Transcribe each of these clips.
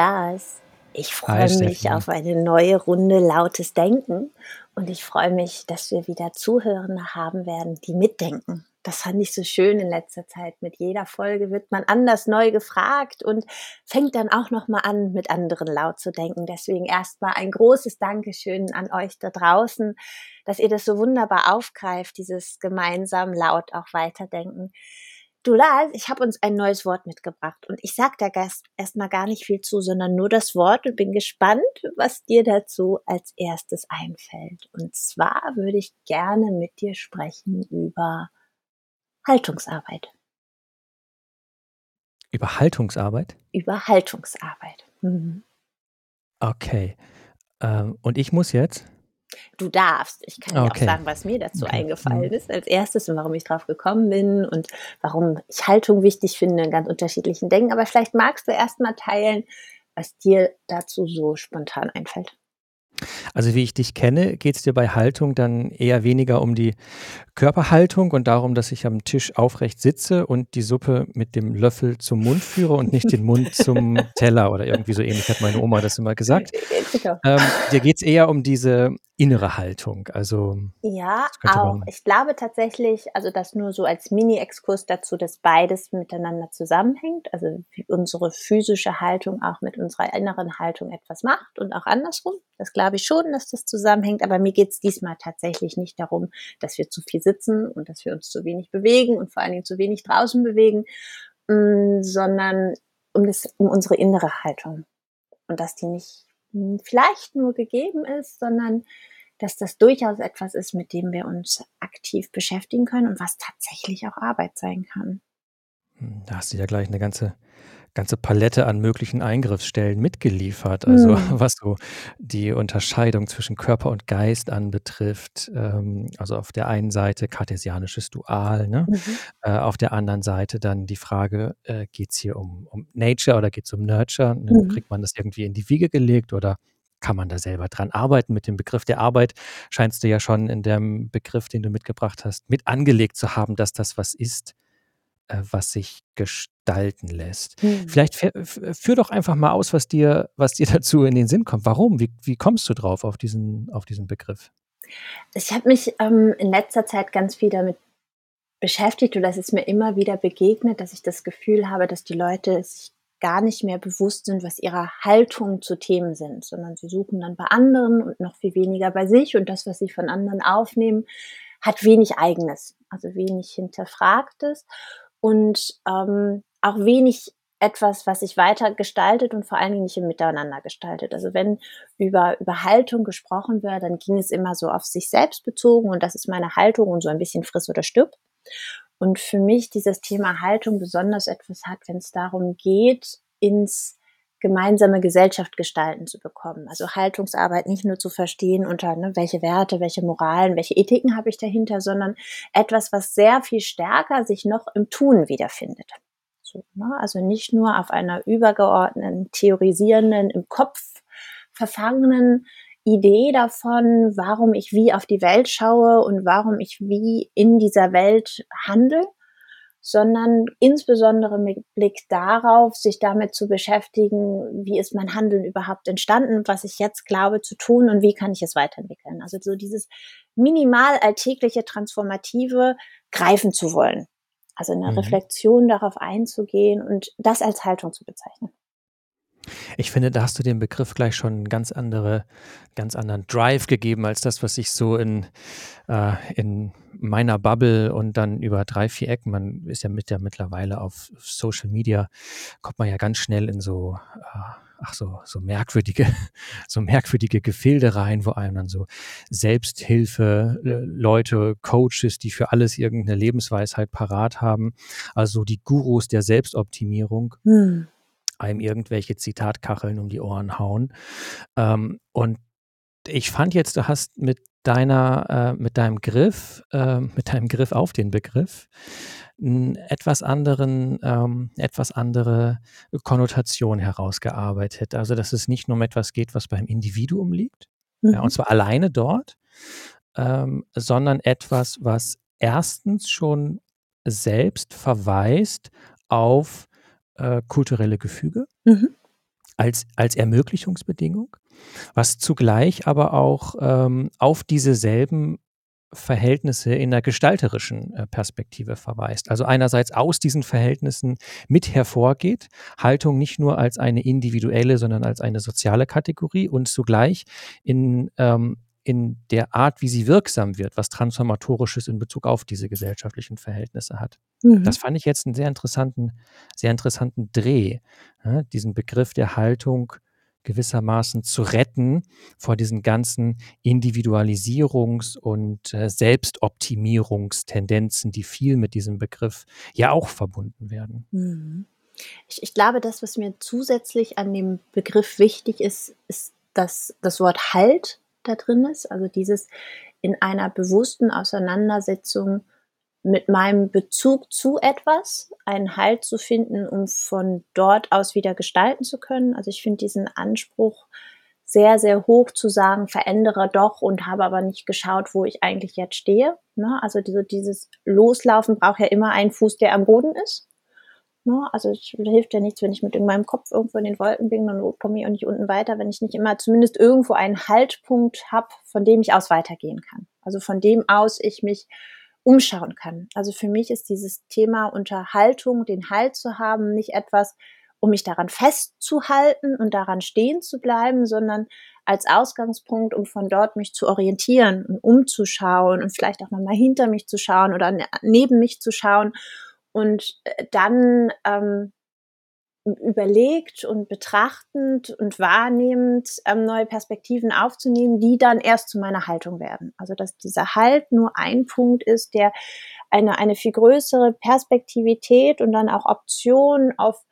Lars. Ich freue mich auf eine neue Runde lautes Denken und ich freue mich, dass wir wieder Zuhörende haben werden, die mitdenken. Das fand ich so schön in letzter Zeit. Mit jeder Folge wird man anders neu gefragt und fängt dann auch noch mal an, mit anderen laut zu denken. Deswegen erstmal ein großes Dankeschön an euch da draußen, dass ihr das so wunderbar aufgreift, dieses gemeinsam laut auch weiterdenken. Du Lars, ich habe uns ein neues Wort mitgebracht und ich sage da erstmal gar nicht viel zu, sondern nur das Wort und bin gespannt, was dir dazu als erstes einfällt. Und zwar würde ich gerne mit dir sprechen über Haltungsarbeit. Über Haltungsarbeit? Über Haltungsarbeit. Mhm. Okay. Ähm, und ich muss jetzt? Du darfst. Ich kann dir okay. auch sagen, was mir dazu okay. eingefallen mhm. ist als erstes und warum ich drauf gekommen bin und warum ich Haltung wichtig finde in ganz unterschiedlichen Dingen. Aber vielleicht magst du erst mal teilen, was dir dazu so spontan einfällt. Also wie ich dich kenne, geht es dir bei Haltung dann eher weniger um die Körperhaltung und darum, dass ich am Tisch aufrecht sitze und die Suppe mit dem Löffel zum Mund führe und nicht den Mund zum Teller oder irgendwie so ähnlich hat meine Oma das immer gesagt. Ähm, dir geht es eher um diese innere Haltung. Also ja, auch. Ich glaube tatsächlich, also das nur so als Mini-Exkurs dazu, dass beides miteinander zusammenhängt. Also unsere physische Haltung auch mit unserer inneren Haltung etwas macht und auch andersrum. Das glaube ich schon, dass das zusammenhängt. Aber mir geht es diesmal tatsächlich nicht darum, dass wir zu viel sitzen und dass wir uns zu wenig bewegen und vor allen Dingen zu wenig draußen bewegen, mm, sondern um, das, um unsere innere Haltung. Und dass die nicht vielleicht nur gegeben ist, sondern dass das durchaus etwas ist, mit dem wir uns aktiv beschäftigen können und was tatsächlich auch Arbeit sein kann. Hm, da hast du ja gleich eine ganze ganze Palette an möglichen Eingriffsstellen mitgeliefert. Also mhm. was so die Unterscheidung zwischen Körper und Geist anbetrifft. Ähm, also auf der einen Seite kartesianisches Dual, ne? Mhm. Äh, auf der anderen Seite dann die Frage, äh, geht es hier um, um Nature oder geht es um Nurture? Ne? Mhm. Kriegt man das irgendwie in die Wiege gelegt oder kann man da selber dran arbeiten? Mit dem Begriff der Arbeit scheinst du ja schon in dem Begriff, den du mitgebracht hast, mit angelegt zu haben, dass das was ist, äh, was sich gestalten lässt. Mhm. Vielleicht führ doch einfach mal aus, was dir, was dir dazu in den Sinn kommt. Warum? Wie, wie kommst du drauf auf diesen, auf diesen Begriff? Ich habe mich ähm, in letzter Zeit ganz viel damit beschäftigt und das ist mir immer wieder begegnet, dass ich das Gefühl habe, dass die Leute sich gar nicht mehr bewusst sind, was ihre Haltung zu Themen sind, sondern sie suchen dann bei anderen und noch viel weniger bei sich und das, was sie von anderen aufnehmen, hat wenig eigenes, also wenig hinterfragtes und ähm, auch wenig etwas, was sich weiter gestaltet und vor allen Dingen nicht im Miteinander gestaltet. Also wenn über, über Haltung gesprochen wird, dann ging es immer so auf sich selbst bezogen und das ist meine Haltung und so ein bisschen friss oder stirb. Und für mich dieses Thema Haltung besonders etwas hat, wenn es darum geht, ins gemeinsame Gesellschaft gestalten zu bekommen. Also Haltungsarbeit nicht nur zu verstehen unter, ne, welche Werte, welche Moralen, welche Ethiken habe ich dahinter, sondern etwas, was sehr viel stärker sich noch im Tun wiederfindet. So, ne? Also nicht nur auf einer übergeordneten, theorisierenden, im Kopf verfangenen Idee davon, warum ich wie auf die Welt schaue und warum ich wie in dieser Welt handle, sondern insbesondere mit Blick darauf, sich damit zu beschäftigen, wie ist mein Handeln überhaupt entstanden, was ich jetzt glaube zu tun und wie kann ich es weiterentwickeln. Also so dieses minimal alltägliche Transformative greifen zu wollen. Also eine mhm. Reflexion darauf einzugehen und das als Haltung zu bezeichnen. Ich finde, da hast du dem Begriff gleich schon einen ganz, andere, ganz anderen Drive gegeben als das, was ich so in, äh, in meiner Bubble und dann über drei, vier Ecken, man ist ja mit der mittlerweile auf Social Media, kommt man ja ganz schnell in so, äh, ach so, so merkwürdige, so merkwürdige Gefilde rein, wo einem dann so Selbsthilfe, äh, Leute, Coaches, die für alles irgendeine Lebensweisheit parat haben, also die Gurus der Selbstoptimierung. Hm einem irgendwelche Zitatkacheln um die Ohren hauen. Ähm, und ich fand jetzt, du hast mit deiner, äh, mit deinem Griff, äh, mit deinem Griff auf den Begriff, einen etwas anderen, ähm, etwas andere Konnotation herausgearbeitet. Also, dass es nicht nur um etwas geht, was beim Individuum liegt, mhm. ja, und zwar alleine dort, ähm, sondern etwas, was erstens schon selbst verweist auf äh, kulturelle Gefüge. Mhm. als, als Ermöglichungsbedingung, was zugleich aber auch ähm, auf dieselben Verhältnisse in der gestalterischen äh, Perspektive verweist. Also einerseits aus diesen Verhältnissen mit hervorgeht, Haltung nicht nur als eine individuelle, sondern als eine soziale Kategorie und zugleich in, ähm, in der Art, wie sie wirksam wird, was Transformatorisches in Bezug auf diese gesellschaftlichen Verhältnisse hat. Mhm. Das fand ich jetzt einen sehr interessanten, sehr interessanten Dreh, ja, diesen Begriff der Haltung gewissermaßen zu retten vor diesen ganzen Individualisierungs- und äh, Selbstoptimierungstendenzen, die viel mit diesem Begriff ja auch verbunden werden. Mhm. Ich, ich, glaube, das, was mir zusätzlich an dem Begriff wichtig ist, ist, dass das Wort Halt da drin ist. Also dieses in einer bewussten Auseinandersetzung mit meinem Bezug zu etwas einen Halt zu finden, um von dort aus wieder gestalten zu können. Also ich finde diesen Anspruch sehr, sehr hoch zu sagen, verändere doch und habe aber nicht geschaut, wo ich eigentlich jetzt stehe. Ne? Also diese, dieses Loslaufen braucht ja immer einen Fuß, der am Boden ist. Ne? Also es hilft ja nichts, wenn ich mit in meinem Kopf irgendwo in den Wolken bin, dann komme ich auch nicht unten weiter, wenn ich nicht immer zumindest irgendwo einen Haltpunkt habe, von dem ich aus weitergehen kann. Also von dem aus ich mich umschauen kann. Also für mich ist dieses Thema Unterhaltung, den Halt zu haben, nicht etwas, um mich daran festzuhalten und daran stehen zu bleiben, sondern als Ausgangspunkt, um von dort mich zu orientieren und umzuschauen und vielleicht auch nochmal hinter mich zu schauen oder ne, neben mich zu schauen und äh, dann ähm, überlegt und betrachtend und wahrnehmend ähm, neue Perspektiven aufzunehmen, die dann erst zu meiner Haltung werden. Also dass dieser Halt nur ein Punkt ist, der eine, eine viel größere Perspektivität und dann auch Option auf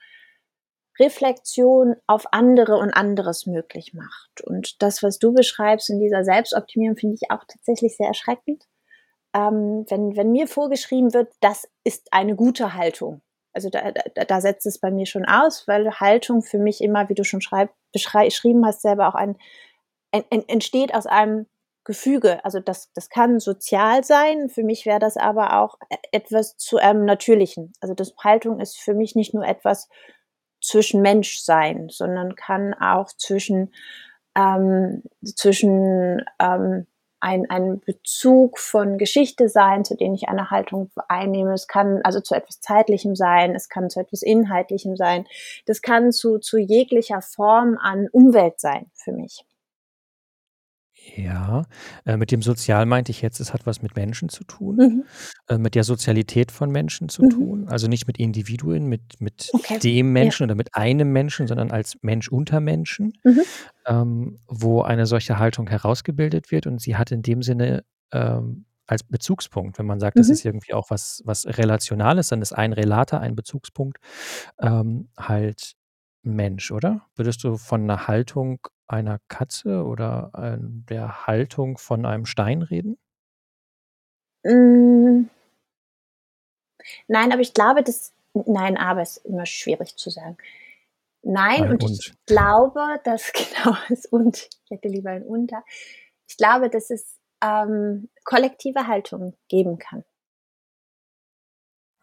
Reflexion auf andere und anderes möglich macht. Und das, was du beschreibst in dieser Selbstoptimierung, finde ich auch tatsächlich sehr erschreckend. Ähm, wenn, wenn mir vorgeschrieben wird, das ist eine gute Haltung, also da, da, da setzt es bei mir schon aus, weil Haltung für mich immer, wie du schon schreib, beschrieben hast, selber auch ein, ein, ein, entsteht aus einem Gefüge. Also das, das kann sozial sein. Für mich wäre das aber auch etwas zu einem Natürlichen. Also das Haltung ist für mich nicht nur etwas zwischen Mensch sein, sondern kann auch zwischen ähm, zwischen ähm, ein, ein Bezug von Geschichte sein, zu dem ich eine Haltung einnehme. Es kann also zu etwas Zeitlichem sein, es kann zu etwas Inhaltlichem sein. Das kann zu, zu jeglicher Form an Umwelt sein für mich. Ja, äh, mit dem Sozial meinte ich jetzt, es hat was mit Menschen zu tun, mhm. äh, mit der Sozialität von Menschen zu mhm. tun. Also nicht mit Individuen, mit, mit okay. dem Menschen ja. oder mit einem Menschen, sondern als Mensch unter Menschen, mhm. ähm, wo eine solche Haltung herausgebildet wird. Und sie hat in dem Sinne ähm, als Bezugspunkt, wenn man sagt, das mhm. ist irgendwie auch was, was Relationales, dann ist ein Relater, ein Bezugspunkt, ähm, halt Mensch, oder? Würdest du von einer Haltung einer Katze oder, ähm, der Haltung von einem Stein reden? Hm. Nein, aber ich glaube, dass nein, aber ist immer schwierig zu sagen. Nein, Ein und ich glaube, dass genau das und ich hätte lieber ein Unter. Ich glaube, dass es, ähm, kollektive Haltung geben kann.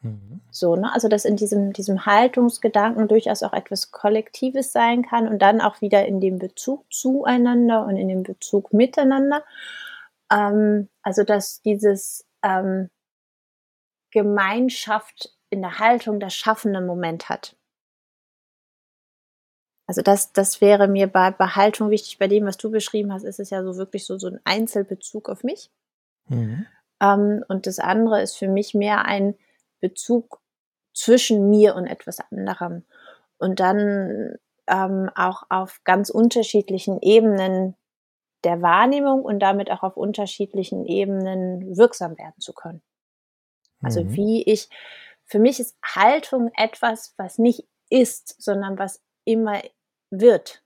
Mhm. So, ne? Also, dass in diesem, diesem Haltungsgedanken durchaus auch etwas Kollektives sein kann und dann auch wieder in dem Bezug zueinander und in dem Bezug miteinander. Ähm, also, dass dieses ähm, Gemeinschaft in der Haltung das schaffende Moment hat. Also das, das wäre mir bei Behaltung wichtig. Bei dem, was du beschrieben hast, ist es ja so wirklich so, so ein Einzelbezug auf mich. Mhm. Ähm, und das andere ist für mich mehr ein Bezug zwischen mir und etwas anderem. Und dann ähm, auch auf ganz unterschiedlichen Ebenen der Wahrnehmung und damit auch auf unterschiedlichen Ebenen wirksam werden zu können. Also mhm. wie ich, für mich ist Haltung etwas, was nicht ist, sondern was immer wird.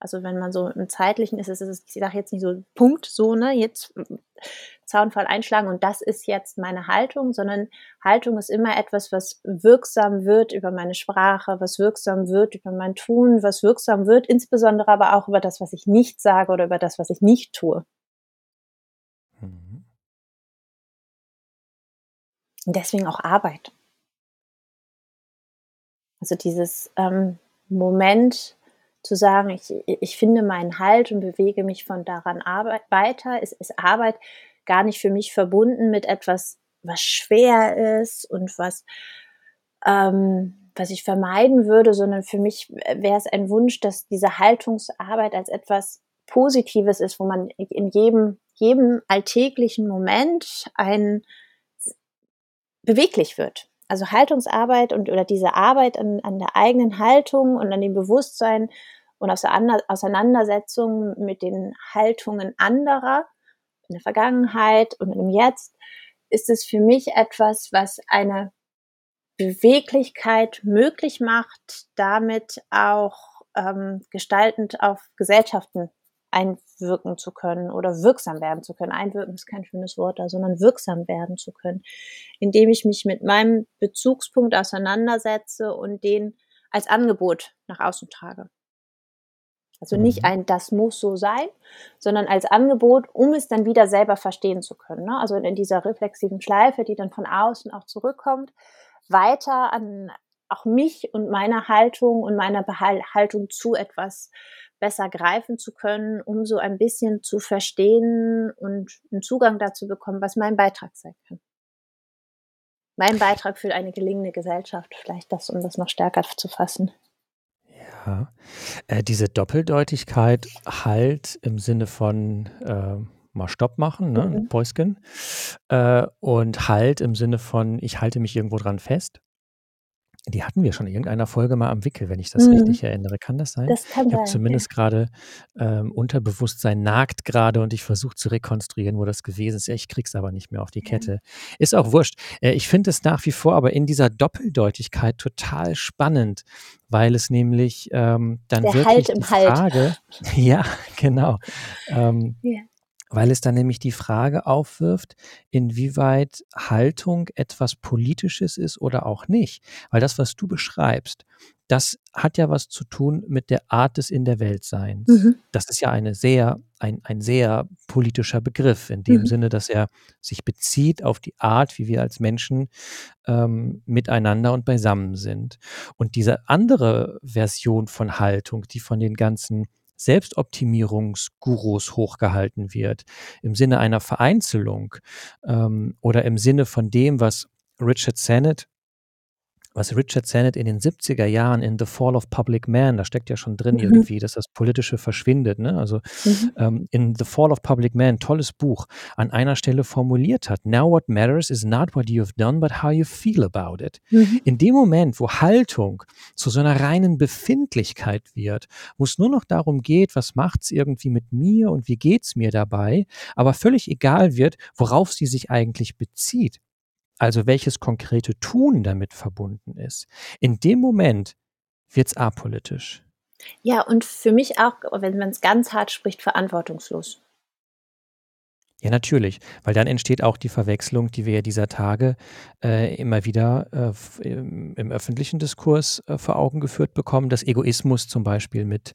Also wenn man so im zeitlichen ist, ist es, ich sage jetzt nicht so Punkt, so, ne, jetzt Zaunfall einschlagen und das ist jetzt meine Haltung, sondern Haltung ist immer etwas, was wirksam wird über meine Sprache, was wirksam wird über mein Tun, was wirksam wird, insbesondere aber auch über das, was ich nicht sage oder über das, was ich nicht tue. Mhm. Und deswegen auch Arbeit. Also dieses ähm, Moment, zu sagen, ich, ich finde meinen Halt und bewege mich von daran Arbeit weiter, ist, ist Arbeit gar nicht für mich verbunden mit etwas, was schwer ist und was, ähm, was ich vermeiden würde, sondern für mich wäre es ein Wunsch, dass diese Haltungsarbeit als etwas Positives ist, wo man in jedem, jedem alltäglichen Moment ein beweglich wird. Also Haltungsarbeit und oder diese Arbeit an, an der eigenen Haltung und an dem Bewusstsein und Auseinandersetzung mit den Haltungen anderer in der Vergangenheit und im Jetzt ist es für mich etwas, was eine Beweglichkeit möglich macht, damit auch ähm, gestaltend auf Gesellschaften einwirken zu können oder wirksam werden zu können. Einwirken ist kein schönes Wort da, sondern wirksam werden zu können, indem ich mich mit meinem Bezugspunkt auseinandersetze und den als Angebot nach außen trage. Also nicht mhm. ein, das muss so sein, sondern als Angebot, um es dann wieder selber verstehen zu können. Ne? Also in dieser reflexiven Schleife, die dann von außen auch zurückkommt, weiter an auch mich und meine Haltung und meiner Haltung zu etwas besser greifen zu können, um so ein bisschen zu verstehen und einen Zugang dazu bekommen, was mein Beitrag sein kann. Mein Beitrag für eine gelingende Gesellschaft, vielleicht das, um das noch stärker zu fassen. Ja, äh, diese Doppeldeutigkeit halt im Sinne von äh, mal Stopp machen, ne, mhm. Päusken, äh, und halt im Sinne von ich halte mich irgendwo dran fest. Die hatten wir schon in irgendeiner Folge mal am Wickel, wenn ich das mhm. richtig erinnere. Kann das sein? Das kann ich habe zumindest ja. gerade ähm, Unterbewusstsein nagt gerade und ich versuche zu rekonstruieren, wo das gewesen ist. Ich krieg's aber nicht mehr auf die Kette. Ja. Ist auch wurscht. Äh, ich finde es nach wie vor aber in dieser Doppeldeutigkeit total spannend, weil es nämlich ähm, dann Der wirklich halt die Frage, halt. ja, genau, ähm, ja weil es dann nämlich die Frage aufwirft, inwieweit Haltung etwas Politisches ist oder auch nicht. Weil das, was du beschreibst, das hat ja was zu tun mit der Art des In der Weltseins. Mhm. Das ist ja eine sehr, ein, ein sehr politischer Begriff, in dem mhm. Sinne, dass er sich bezieht auf die Art, wie wir als Menschen ähm, miteinander und beisammen sind. Und diese andere Version von Haltung, die von den ganzen Selbstoptimierungsgurus hochgehalten wird, im Sinne einer Vereinzelung ähm, oder im Sinne von dem, was Richard Sennett was Richard Sennett in den 70er Jahren in The Fall of Public Man, da steckt ja schon drin mhm. irgendwie, dass das Politische verschwindet. Ne? Also mhm. ähm, in The Fall of Public Man, tolles Buch, an einer Stelle formuliert hat, Now what matters is not what you've done, but how you feel about it. Mhm. In dem Moment, wo Haltung zu so einer reinen Befindlichkeit wird, wo es nur noch darum geht, was macht's irgendwie mit mir und wie geht's mir dabei, aber völlig egal wird, worauf sie sich eigentlich bezieht also welches konkrete Tun damit verbunden ist, in dem Moment wird es apolitisch. Ja, und für mich auch, wenn man es ganz hart spricht, verantwortungslos. Ja, natürlich, weil dann entsteht auch die Verwechslung, die wir ja dieser Tage äh, immer wieder äh, im, im, öffentlichen Diskurs äh, vor Augen geführt bekommen, dass Egoismus zum Beispiel mit,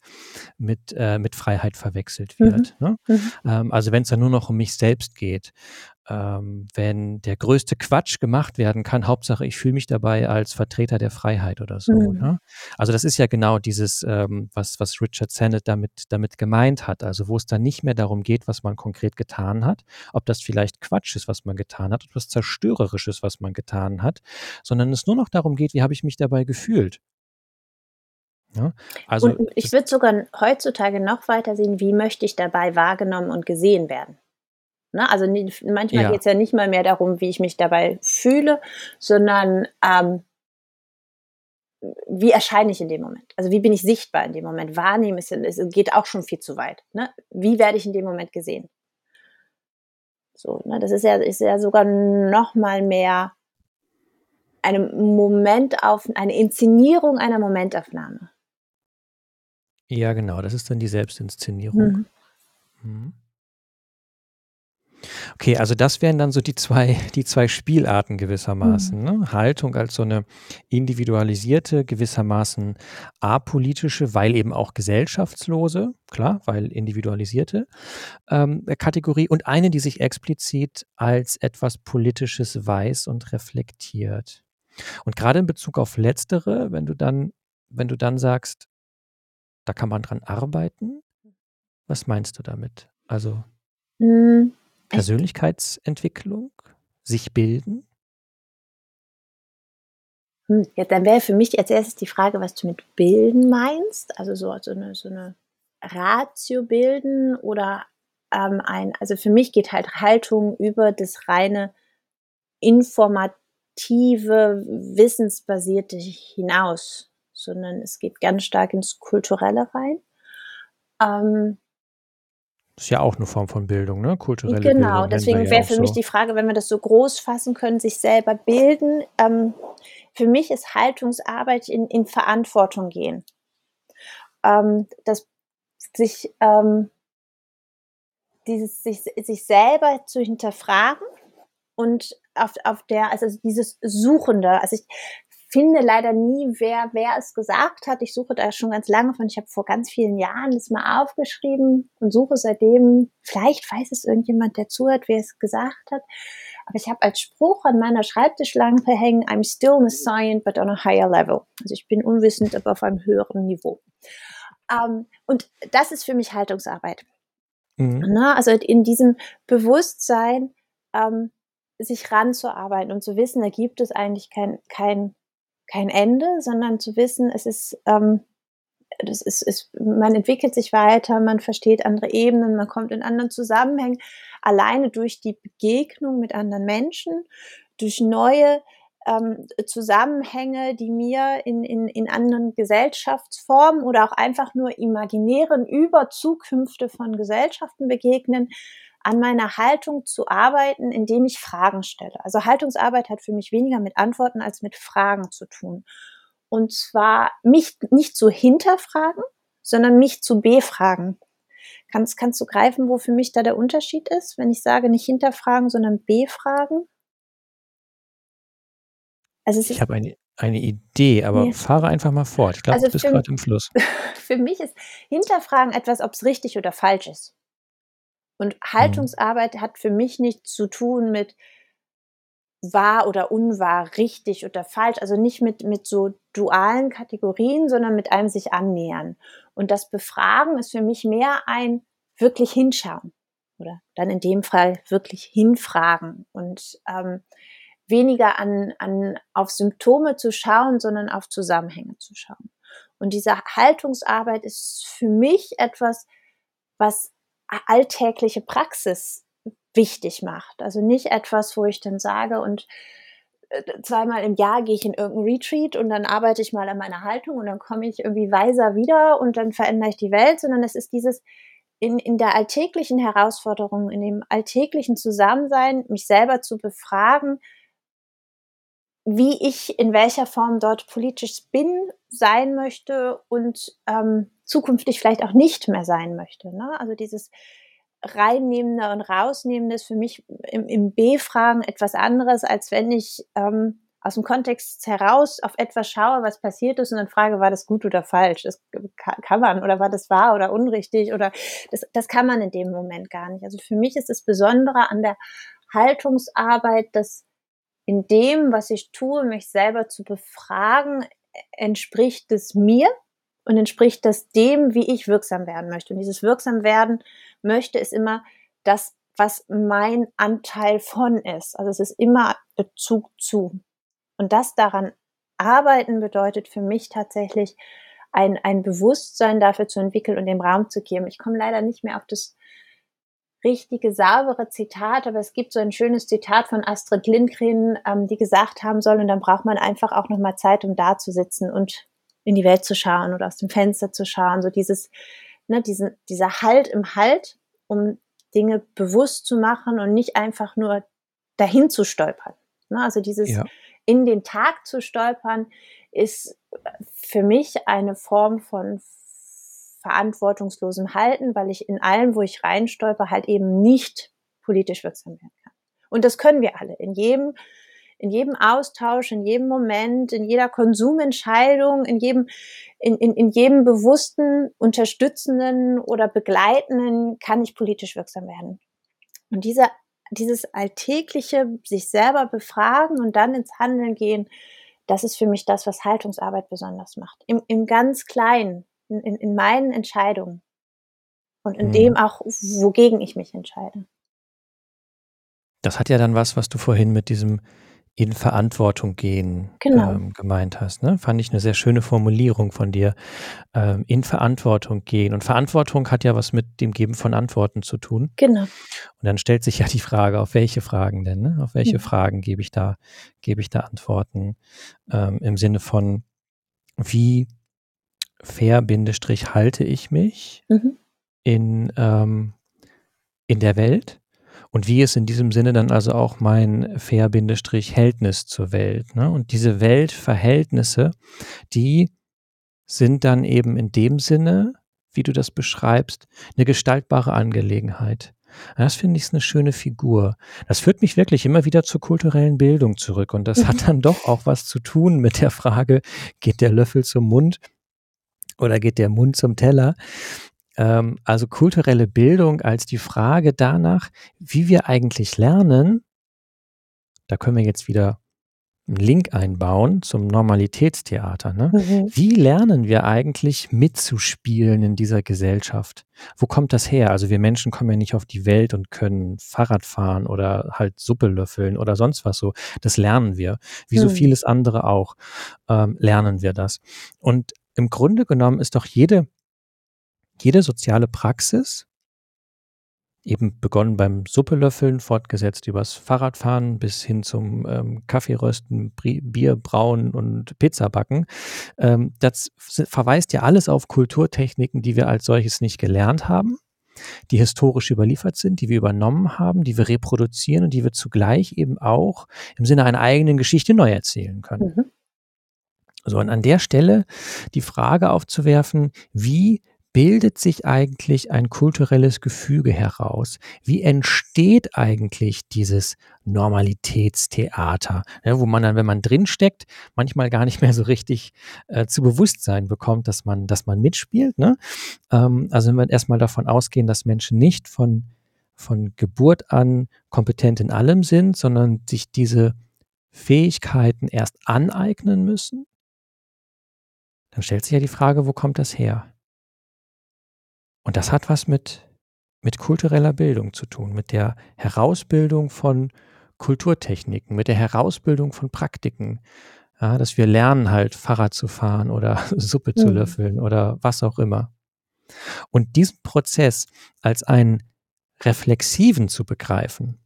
mit, äh, mit Freiheit verwechselt wird. Mhm. Ne? Mhm. Ähm, also wenn es dann nur noch um mich selbst geht ähm, wenn der größte Quatsch gemacht werden kann, Hauptsache ich fühle mich dabei als Vertreter der Freiheit oder so. Mhm. Ne? Also das ist ja genau dieses, ähm, was, was Richard Sennett damit, damit gemeint hat. Also wo es dann nicht mehr darum geht, was man konkret getan hat, ob das vielleicht Quatsch ist, was man getan hat, ob das zerstörerisch ist, was man getan hat, sondern es nur noch darum geht, wie habe ich mich dabei gefühlt. Ja, also und ich würde sogar heutzutage noch weiter sehen, wie möchte ich dabei wahrgenommen und gesehen werden. Ne? Also manchmal ja. geht es ja nicht mal mehr darum, wie ich mich dabei fühle, sondern ähm, wie erscheine ich in dem Moment? Also wie bin ich sichtbar in dem Moment? Wahrnehmen ist, es geht auch schon viel zu weit. Ne? Wie werde ich in dem Moment gesehen? So, ne? Das ist ja, ist ja sogar noch mal mehr eine Momentauf, eine Inszenierung einer Momentaufnahme. Ja, genau. Das ist dann die Selbstinszenierung. Mhm. Mhm. Okay, also das wären dann so die zwei, die zwei Spielarten gewissermaßen. Mhm. Ne? Haltung als so eine individualisierte, gewissermaßen apolitische, weil eben auch gesellschaftslose, klar, weil individualisierte ähm, Kategorie und eine, die sich explizit als etwas Politisches weiß und reflektiert. Und gerade in Bezug auf letztere, wenn du dann, wenn du dann sagst, da kann man dran arbeiten? Was meinst du damit? Also Hm, ich Persönlichkeitsentwicklung, sich bilden? Hm, ja, dann wäre für mich als Erstes die Frage, was du mit bilden meinst. Also so so 'ne so 'ne Ratio bilden oder, ähm, ein also für mich geht halt Haltung über das reine informative, wissensbasierte hinaus, sondern es geht ganz stark ins Kulturelle rein. Ähm Ist ja auch 'ne Form von Bildung, ne? Kulturelle Genau, Bildung wir deswegen wäre für mich so. die Frage, wenn wir das so groß fassen können, sich selber bilden. Ähm, für mich ist Haltungsarbeit in in Verantwortung gehen. Ähm, das sich, ähm dieses sich sich selber zu hinterfragen und auf auf der also dieses Suchende. Also, ich finde leider nie, wer wer es gesagt hat. Ich suche da schon ganz lange von. Ich habe vor ganz vielen Jahren das mal aufgeschrieben und suche seitdem vielleicht weiß es irgendjemand, der zuhört, wer es gesagt hat. Aber ich habe als Spruch an meiner Schreibtischlampe hängen: „I'm still a science, but on a higher level.“ Also, ich bin unwissend, aber auf einem höheren Niveau. Ähm, und das ist für mich Haltungsarbeit. Mhm. Ne, also in diesem Bewusstsein, ähm, sich ranzuarbeiten und zu wissen, da gibt es eigentlich kein kein kein Ende, sondern zu wissen, es ist, ähm das ist ist man entwickelt sich weiter, man versteht andere Ebenen, man kommt in anderen Zusammenhängen, alleine durch die Begegnung mit anderen Menschen, durch neue, ähm, Zusammenhänge, die mir in in in anderen Gesellschaftsformen oder auch einfach nur imaginären über Zukünfte von Gesellschaften begegnen, an meiner Haltung zu arbeiten, indem ich Fragen stelle. Also, Haltungsarbeit hat für mich weniger mit Antworten als mit Fragen zu tun. Und zwar mich nicht zu hinterfragen, sondern mich zu befragen. Kannst kannst du greifen, wo für mich da der Unterschied ist, wenn ich sage, nicht hinterfragen, sondern befragen? Also, es Ich habe eine eine Idee, aber Ja. fahre einfach mal fort. Ich glaube, Also, du bist grad im Fluss. für mich ist Hinterfragen etwas, ob's richtig oder falsch ist. Und Mhm. Haltungsarbeit hat für mich nichts zu tun mit wahr oder unwahr, richtig oder falsch, also nicht mit mit so dualen Kategorien, sondern mit einem sich annähern. Und das Befragen ist für mich mehr ein wirklich hinschauen oder dann in dem Fall wirklich hinfragen und, ähm, weniger an an auf Symptome zu schauen, sondern auf Zusammenhänge zu schauen. Und diese Haltungsarbeit ist für mich etwas, was alltägliche Praxis wichtig macht. Also nicht etwas, wo ich dann sage und, äh, zweimal im Jahr gehe ich in irgend 'n Retreat und dann arbeite ich mal an meiner Haltung und dann komme ich irgendwie weiser wieder und dann verändere ich die Welt, sondern es ist dieses in in der alltäglichen Herausforderung, in dem alltäglichen Zusammensein, mich selber zu befragen wie ich in welcher Form dort politisch bin, sein möchte und, ähm, zukünftig vielleicht auch nicht mehr sein möchte, ne? Also, dieses Reinnehmende und Rausnehmende ist für mich im im Befragen etwas anderes, als wenn ich, ähm, aus'm Kontext heraus auf etwas schaue, was passiert ist und dann frage: „War das gut oder falsch?“ Das ka kann man oder war das wahr oder unrichtig oder das das kann man in dem Moment gar nicht. Also, für mich ist das Besondere an der Haltungsarbeit, dass in dem, was ich tue, mich selber zu befragen, e entspricht es mir und entspricht das dem, wie ich wirksam werden möchte. Und dieses wirksam werden möchte, ist immer das, was mein Anteil von ist. Also, es ist immer Bezug zu. Und das daran arbeiten bedeutet für mich tatsächlich ein ein Bewusstsein dafür zu entwickeln und dem Raum zu geben. Ich komme leider nicht mehr auf das richtige, saubere Zitat, aber es gibt so ein schönes Zitat von Astrid Lindgren, ähm, die gesagt haben soll: „Und dann braucht man einfach auch noch mal Zeit, um dazusitzen und in die Welt zu schauen oder aus dem Fenster zu schauen.“ So dieses ne, diesen dieser Halt im Halt, um Dinge bewusst zu machen und nicht einfach nur dahin zu stolpern, ne? Also, dieses Ja. in den Tag zu stolpern ist für mich eine Form von verantwortungslosem Halten, weil ich in allem, wo ich reinstolpere, halt eben nicht politisch wirksam werden kann. Und das können wir alle in jedem in jedem Austausch, in jedem Moment, in jeder Konsumentscheidung, in jedem in in in jedem bewussten, unterstützenden oder begleitenden kann ich politisch wirksam werden. Und dieser dieses alltägliche sich selber befragen und dann ins Handeln gehen, das ist für mich das, was Haltungsarbeit besonders macht. Im im ganz Kleinen, in, in, in meinen Entscheidungen und in mhm. dem auch, wogegen ich mich entscheide. Das hat ja dann was, was du vorhin mit diesem in Verantwortung gehen genau. ähm, gemeint hast. Ne? Fand ich eine sehr schöne Formulierung von dir. Ähm, in Verantwortung gehen. Und Verantwortung hat ja was mit dem Geben von Antworten zu tun. Genau. Und dann stellt sich ja die Frage, auf welche Fragen denn? Ne? Auf welche mhm. Fragen gebe ich da, gebe ich da Antworten? Ähm, Im Sinne von, wie fair Bindestrich halte ich mich mhm. in, ähm, in der Welt? Und wie ist in diesem Sinne dann also auch mein Fair-Hältnis zur Welt? Ne? Und diese Weltverhältnisse, die sind dann eben in dem Sinne, wie du das beschreibst, eine gestaltbare Angelegenheit. Das finde ich eine schöne Figur. Das führt mich wirklich immer wieder zur kulturellen Bildung zurück. Und das hat dann doch auch was zu tun mit der Frage, geht der Löffel zum Mund oder geht der Mund zum Teller? Ähm, also kulturelle Bildung als die Frage danach, wie wir eigentlich lernen, da können wir jetzt wieder einen Link einbauen zum Normalitätstheater. Ne? Mhm. Wie lernen wir eigentlich mitzuspielen in dieser Gesellschaft? Wo kommt das her? Also wir Menschen kommen ja nicht auf die Welt und können Fahrrad fahren oder halt Suppe löffeln oder sonst was so. Das lernen wir. Wie mhm. so vieles andere auch ähm, lernen wir das. Und im Grunde genommen ist doch jede jede soziale Praxis, eben begonnen beim Suppelöffeln, fortgesetzt übers Fahrradfahren bis hin zum ähm, Kaffeerösten, Bier brauen und Pizza backen, ähm, das verweist ja alles auf Kulturtechniken, die wir als solches nicht gelernt haben, die historisch überliefert sind, die wir übernommen haben, die wir reproduzieren und die wir zugleich eben auch im Sinne einer eigenen Geschichte neu erzählen können. Mhm. So, und an der Stelle die Frage aufzuwerfen, wie bildet sich eigentlich ein kulturelles Gefüge heraus? Wie entsteht eigentlich dieses Normalitätstheater, ne, wo man dann, wenn man drinsteckt, manchmal gar nicht mehr so richtig äh, zu Bewusstsein bekommt, dass man, dass man mitspielt. Ne? Ähm, also wenn wir erstmal davon ausgehen, dass Menschen nicht von, von Geburt an kompetent in allem sind, sondern sich diese Fähigkeiten erst aneignen müssen, dann stellt sich ja die Frage, wo kommt das her? Und das hat was mit, mit kultureller Bildung zu tun, mit der Herausbildung von Kulturtechniken, mit der Herausbildung von Praktiken. Ja, dass wir lernen halt Fahrrad zu fahren oder Suppe zu mhm. löffeln oder was auch immer. Und diesen Prozess als einen reflexiven zu begreifen,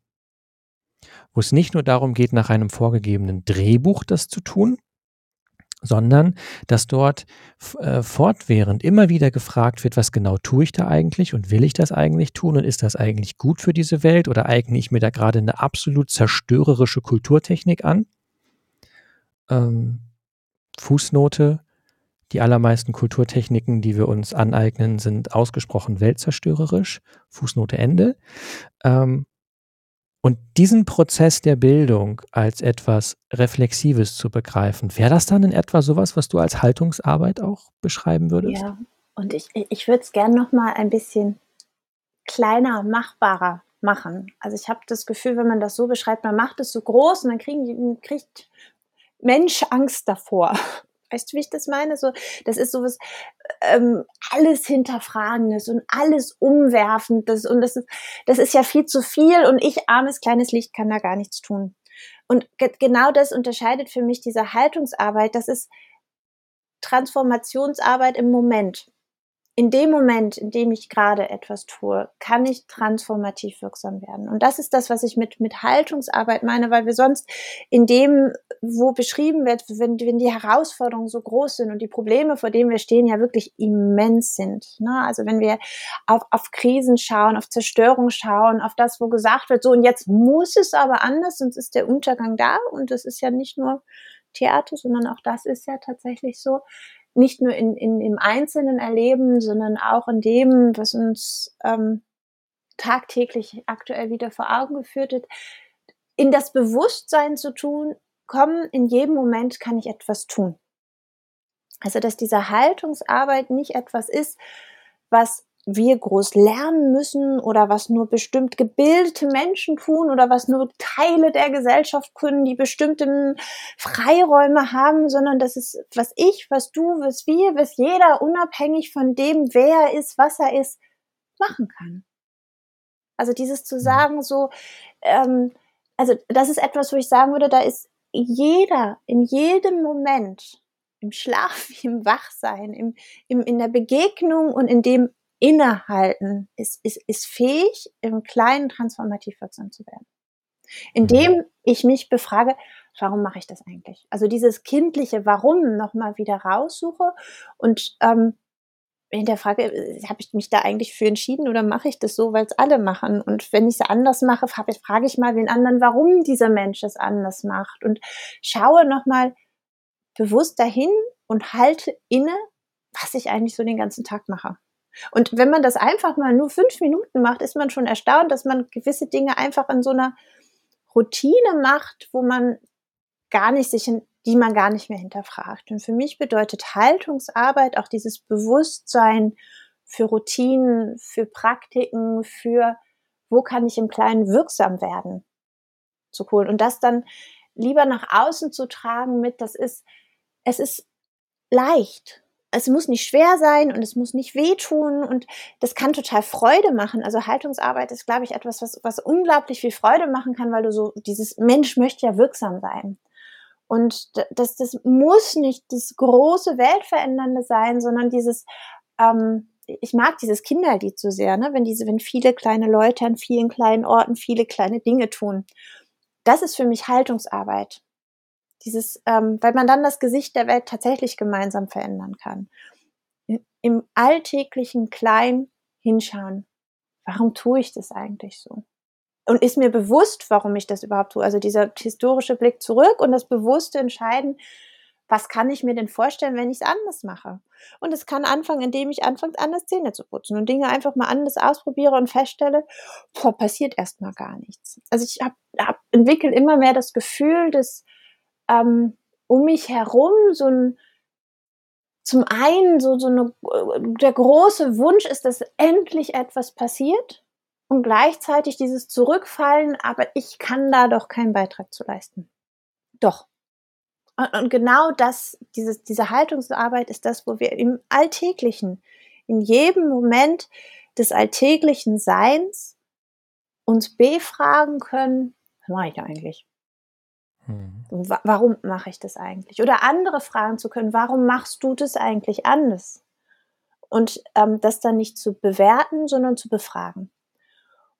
wo es nicht nur darum geht, nach einem vorgegebenen Drehbuch das zu tun, sondern dass dort äh, fortwährend immer wieder gefragt wird, was genau tue ich da eigentlich und will ich das eigentlich tun und ist das eigentlich gut für diese Welt oder eigne ich mir da gerade eine absolut zerstörerische Kulturtechnik an? Ähm, Fußnote, die allermeisten Kulturtechniken, die wir uns aneignen, sind ausgesprochen weltzerstörerisch. Fußnote Ende. Ähm, und diesen Prozess der Bildung als etwas Reflexives zu begreifen, wäre das dann in etwa sowas, was du als Haltungsarbeit auch beschreiben würdest? Ja, und ich, ich würde es gerne noch mal ein bisschen kleiner, machbarer machen. Also ich habe das Gefühl, wenn man das so beschreibt, man macht es so groß und dann kriegen, kriegt Mensch Angst davor. Weißt du, wie ich das meine? So, das ist sowas ähm, alles Hinterfragendes und alles Umwerfendes und das ist, das ist ja viel zu viel und ich, armes kleines Licht, kann da gar nichts tun. Und ge genau das unterscheidet für mich diese Haltungsarbeit. Das ist Transformationsarbeit im Moment in dem Moment, in dem ich gerade etwas tue, kann ich transformativ wirksam werden. Und das ist das, was ich mit, mit Haltungsarbeit meine, weil wir sonst in dem, wo beschrieben wird, wenn, wenn die Herausforderungen so groß sind und die Probleme, vor denen wir stehen, ja wirklich immens sind. Ne? Also wenn wir auf, auf Krisen schauen, auf Zerstörung schauen, auf das, wo gesagt wird, so und jetzt muss es aber anders, sonst ist der Untergang da. Und das ist ja nicht nur Theater, sondern auch das ist ja tatsächlich so nicht nur in, in, im Einzelnen erleben, sondern auch in dem, was uns ähm, tagtäglich aktuell wieder vor Augen geführt wird, in das Bewusstsein zu tun, kommen, in jedem Moment kann ich etwas tun. Also, dass diese Haltungsarbeit nicht etwas ist, was wir groß lernen müssen oder was nur bestimmt gebildete Menschen tun oder was nur Teile der Gesellschaft können, die bestimmten Freiräume haben, sondern das ist, was ich, was du, was wir, was jeder unabhängig von dem, wer er ist, was er ist, machen kann. Also dieses zu mhm. sagen, so, ähm, also das ist etwas, wo ich sagen würde, da ist jeder in jedem Moment im Schlaf wie im Wachsein, im, im, in der Begegnung und in dem Innehalten ist, ist, ist fähig, im Kleinen transformativ wirksam zu werden. Indem ich mich befrage, warum mache ich das eigentlich? Also dieses kindliche Warum nochmal wieder raussuche und ähm, in der Frage, habe ich mich da eigentlich für entschieden oder mache ich das so, weil es alle machen? Und wenn ich es anders mache, frage, frage ich mal den anderen, warum dieser Mensch es anders macht und schaue nochmal bewusst dahin und halte inne, was ich eigentlich so den ganzen Tag mache. Und wenn man das einfach mal nur fünf Minuten macht, ist man schon erstaunt, dass man gewisse Dinge einfach in so einer Routine macht, wo man gar nicht sich, in, die man gar nicht mehr hinterfragt. Und für mich bedeutet Haltungsarbeit auch dieses Bewusstsein für Routinen, für Praktiken, für wo kann ich im Kleinen wirksam werden, zu holen. Und das dann lieber nach außen zu tragen mit, das ist, es ist leicht es muss nicht schwer sein und es muss nicht wehtun und das kann total Freude machen. Also Haltungsarbeit ist, glaube ich, etwas, was, was unglaublich viel Freude machen kann, weil du so, dieses Mensch möchte ja wirksam sein. Und das, das muss nicht das große Weltverändernde sein, sondern dieses, ähm, ich mag dieses Kinderlied so sehr, ne? wenn diese, wenn viele kleine Leute an vielen kleinen Orten viele kleine Dinge tun. Das ist für mich Haltungsarbeit. Dieses, ähm, weil man dann das Gesicht der Welt tatsächlich gemeinsam verändern kann. Im alltäglichen Klein hinschauen. Warum tue ich das eigentlich so? Und ist mir bewusst, warum ich das überhaupt tue. Also dieser historische Blick zurück und das bewusste Entscheiden, was kann ich mir denn vorstellen, wenn ich es anders mache? Und es kann anfangen, indem ich anfange, anders Zähne zu putzen und Dinge einfach mal anders ausprobiere und feststelle, boah, passiert erstmal gar nichts. Also ich habe hab, entwickle immer mehr das Gefühl, dass ähm, um mich herum so ein zum einen so, so eine, der große Wunsch ist, dass endlich etwas passiert und gleichzeitig dieses Zurückfallen, aber ich kann da doch keinen Beitrag zu leisten. Doch. Und, und genau das, dieses, diese Haltungsarbeit ist das, wo wir im Alltäglichen, in jedem Moment des alltäglichen Seins uns befragen können, was mache ich da eigentlich? Mhm. Warum mache ich das eigentlich? Oder andere fragen zu können, warum machst du das eigentlich anders? Und ähm, das dann nicht zu bewerten, sondern zu befragen.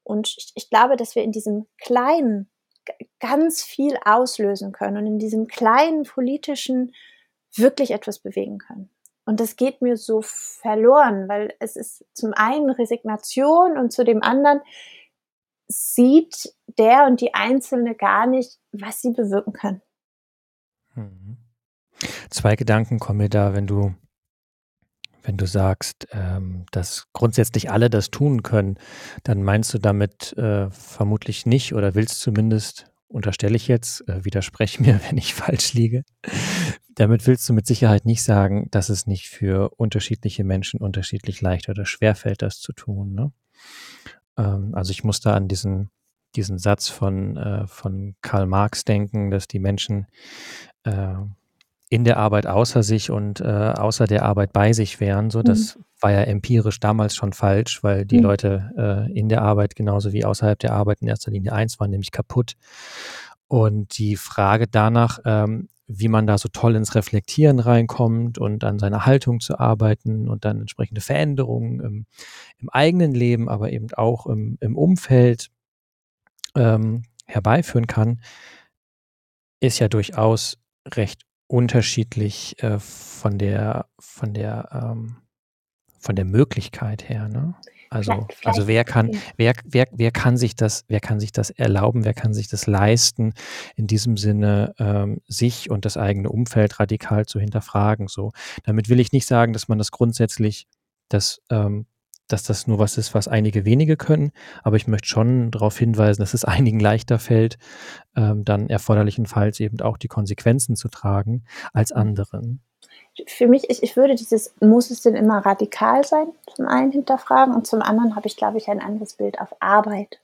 Und ich, ich glaube, dass wir in diesem Kleinen ganz viel auslösen können und in diesem kleinen politischen wirklich etwas bewegen können. Und das geht mir so verloren, weil es ist zum einen Resignation und zu dem anderen sieht der und die Einzelne gar nicht, was sie bewirken kann. Mhm. Zwei Gedanken kommen mir da, wenn du, wenn du sagst, ähm, dass grundsätzlich alle das tun können, dann meinst du damit äh, vermutlich nicht oder willst zumindest, unterstelle ich jetzt, äh, widerspreche mir, wenn ich falsch liege. Damit willst du mit Sicherheit nicht sagen, dass es nicht für unterschiedliche Menschen unterschiedlich leicht oder schwer fällt, das zu tun. Ne? Ähm, also ich musste an diesen, diesen Satz von, äh, von Karl Marx denken, dass die Menschen äh, in der Arbeit außer sich und äh, außer der Arbeit bei sich wären. So, das mhm. war ja empirisch damals schon falsch, weil die mhm. Leute äh, in der Arbeit genauso wie außerhalb der Arbeit in erster Linie eins waren, nämlich kaputt. Und die Frage danach, ähm, wie man da so toll ins Reflektieren reinkommt und an seiner Haltung zu arbeiten und dann entsprechende Veränderungen im, im eigenen Leben, aber eben auch im, im Umfeld ähm, herbeiführen kann, ist ja durchaus recht unterschiedlich äh, von der von der ähm, von der Möglichkeit her. Ne? Also, also wer kann, wer, wer, wer kann sich das, wer kann sich das erlauben, wer kann sich das leisten, in diesem Sinne ähm, sich und das eigene Umfeld radikal zu hinterfragen. So, damit will ich nicht sagen, dass man das grundsätzlich, dass, ähm, dass das nur was ist, was einige wenige können, aber ich möchte schon darauf hinweisen, dass es einigen leichter fällt, ähm, dann erforderlichenfalls eben auch die Konsequenzen zu tragen als anderen. Für mich, ich, ich würde dieses, muss es denn immer radikal sein, zum einen hinterfragen und zum anderen habe ich, glaube ich, ein anderes Bild auf Arbeit.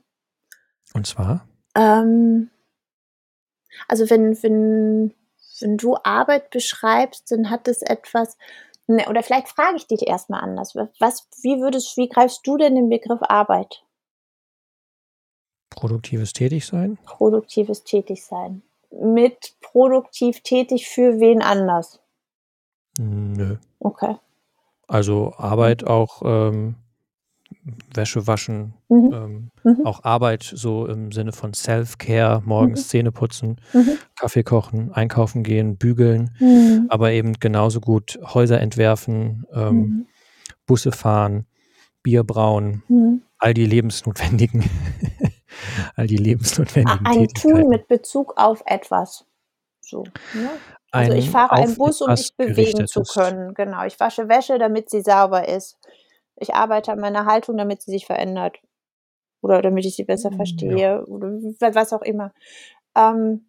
Und zwar? Ähm, also wenn, wenn, wenn du Arbeit beschreibst, dann hat es etwas, ne, oder vielleicht frage ich dich erstmal anders. Was, wie würdest, wie greifst du denn den Begriff Arbeit? Produktives Tätigsein? Produktives Tätigsein. Mit produktiv tätig für wen anders? Nö. Okay. Also Arbeit auch ähm, Wäsche waschen, Mhm. ähm, Mhm. auch Arbeit so im Sinne von Self-Care, morgens Mhm. Zähne putzen, Mhm. Kaffee kochen, einkaufen gehen, bügeln, Mhm. aber eben genauso gut Häuser entwerfen, ähm, Mhm. Busse fahren, Bier brauen, all die lebensnotwendigen, all die lebensnotwendigen Ein Tun Tätigkeiten. mit Bezug auf etwas. So, ne? Also ich fahre einen Bus, um mich bewegen zu können. Genau. Ich wasche Wäsche, damit sie sauber ist. Ich arbeite an meiner Haltung, damit sie sich verändert. Oder damit ich sie besser Hm, ja. verstehe. Oder w- was auch immer. Ähm,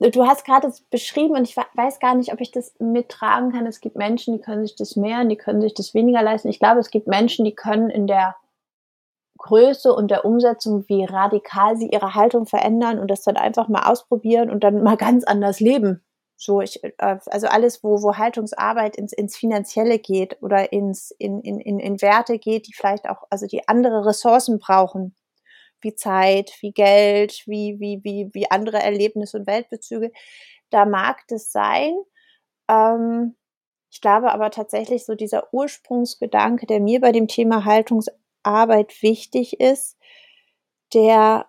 du hast gerade es beschrieben und ich weiß gar nicht, ob ich das mittragen kann. Es gibt Menschen, die können sich das mehr und die können sich das weniger leisten. Ich glaube, es gibt Menschen, die können in der Größe und der Umsetzung, wie radikal sie ihre Haltung verändern und das dann einfach mal ausprobieren und dann mal ganz anders leben. So, ich, äh, also alles, wo, wo Haltungsarbeit ins, ins Finanzielle geht oder ins, in, in, in, in Werte geht, die vielleicht auch, also die andere Ressourcen brauchen, wie Zeit, wie Geld, wie, wie, wie, wie andere Erlebnisse und Weltbezüge. Da mag das sein. Ähm, ich glaube aber tatsächlich so dieser Ursprungsgedanke, der mir bei dem Thema Haltungsarbeit wichtig ist, der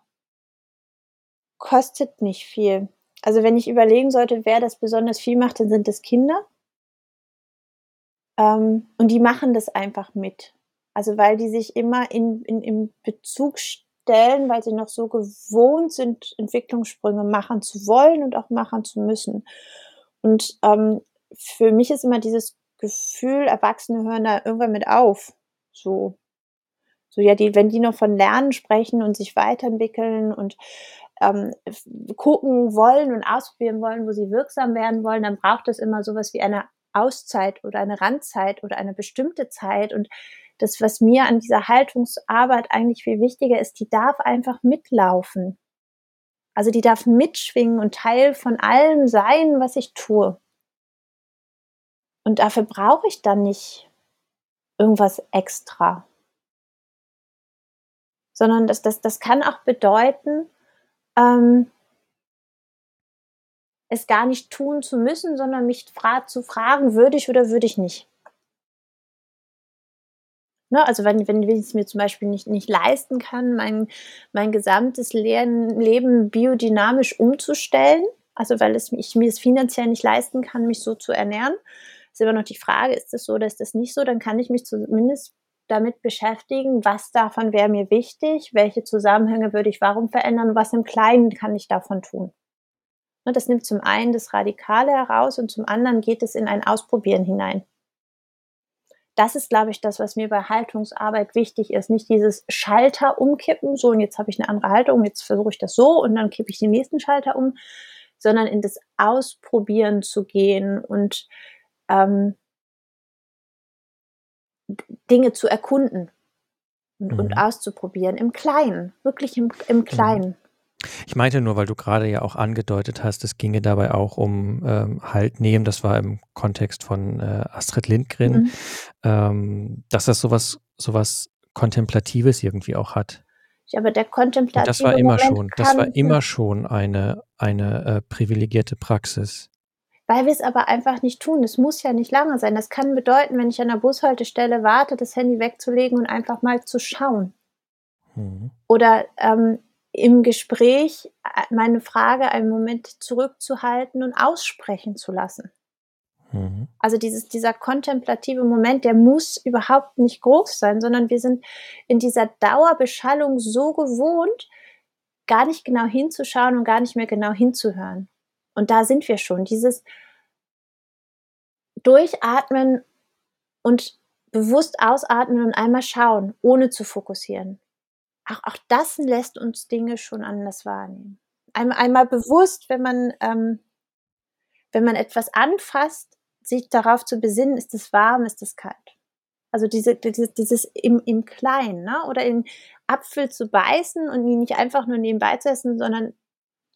kostet nicht viel. Also wenn ich überlegen sollte, wer das besonders viel macht, dann sind es Kinder. Ähm, und die machen das einfach mit. Also weil die sich immer in, in, in Bezug stellen, weil sie noch so gewohnt sind, Entwicklungssprünge machen zu wollen und auch machen zu müssen. Und ähm, für mich ist immer dieses Gefühl, Erwachsene hören da irgendwann mit auf. So, so ja, die, wenn die noch von Lernen sprechen und sich weiterentwickeln und ähm, gucken wollen und ausprobieren wollen, wo sie wirksam werden wollen, dann braucht es immer sowas wie eine Auszeit oder eine Randzeit oder eine bestimmte Zeit. Und das, was mir an dieser Haltungsarbeit eigentlich viel wichtiger ist, die darf einfach mitlaufen. Also die darf mitschwingen und Teil von allem sein, was ich tue. Und dafür brauche ich dann nicht irgendwas extra. Sondern das, das, das kann auch bedeuten, ähm, es gar nicht tun zu müssen, sondern mich fra zu fragen, würde ich oder würde ich nicht. Ne, also wenn, wenn ich es mir zum Beispiel nicht, nicht leisten kann, mein, mein gesamtes Leben, Leben biodynamisch umzustellen, also weil es, ich mir es finanziell nicht leisten kann, mich so zu ernähren, ist immer noch die Frage, ist das so oder ist das nicht so, dann kann ich mich zumindest damit beschäftigen, was davon wäre mir wichtig, welche Zusammenhänge würde ich warum verändern, was im Kleinen kann ich davon tun. Ne, Das nimmt zum einen das Radikale heraus und zum anderen geht es in ein Ausprobieren hinein. Das ist, glaube ich, das, was mir bei Haltungsarbeit wichtig ist. Nicht dieses Schalter umkippen, so und jetzt habe ich eine andere Haltung, jetzt versuche ich das so und dann kippe ich den nächsten Schalter um, sondern in das Ausprobieren zu gehen und ähm, Dinge zu erkunden und, und Mhm. auszuprobieren im Kleinen, wirklich im, im Kleinen. Ich meinte nur, weil du gerade ja auch angedeutet hast, es ginge dabei auch um ähm, Halt nehmen, das war im Kontext von äh, Astrid Lindgren, Mhm. ähm, dass das sowas, sowas Kontemplatives irgendwie auch hat. Ja, aber der Und kontemplative das war immer Moment schon, das war immer schon eine, eine äh, privilegierte Praxis. Weil wir es aber einfach nicht tun. Es muss ja nicht lange sein. Das kann bedeuten, wenn ich an der Bushaltestelle warte, das Handy wegzulegen und einfach mal zu schauen. Mhm. Oder ähm, im Gespräch äh, meine Frage einen Moment zurückzuhalten und aussprechen zu lassen. Mhm. Also dieses, dieser kontemplative Moment, der muss überhaupt nicht groß sein, sondern wir sind in dieser Dauerbeschallung so gewohnt, gar nicht genau hinzuschauen und gar nicht mehr genau hinzuhören. Und da sind wir schon. Dieses Durchatmen und bewusst ausatmen und einmal schauen, ohne zu fokussieren. Auch, auch das lässt uns Dinge schon anders wahrnehmen. Einmal, einmal bewusst, wenn man ähm, wenn man etwas anfasst, sich darauf zu besinnen, ist es warm, ist es kalt. Also diese, dieses, dieses im, im Kleinen, ne? oder in Apfel zu beißen und ihn nicht einfach nur nebenbei zu essen, sondern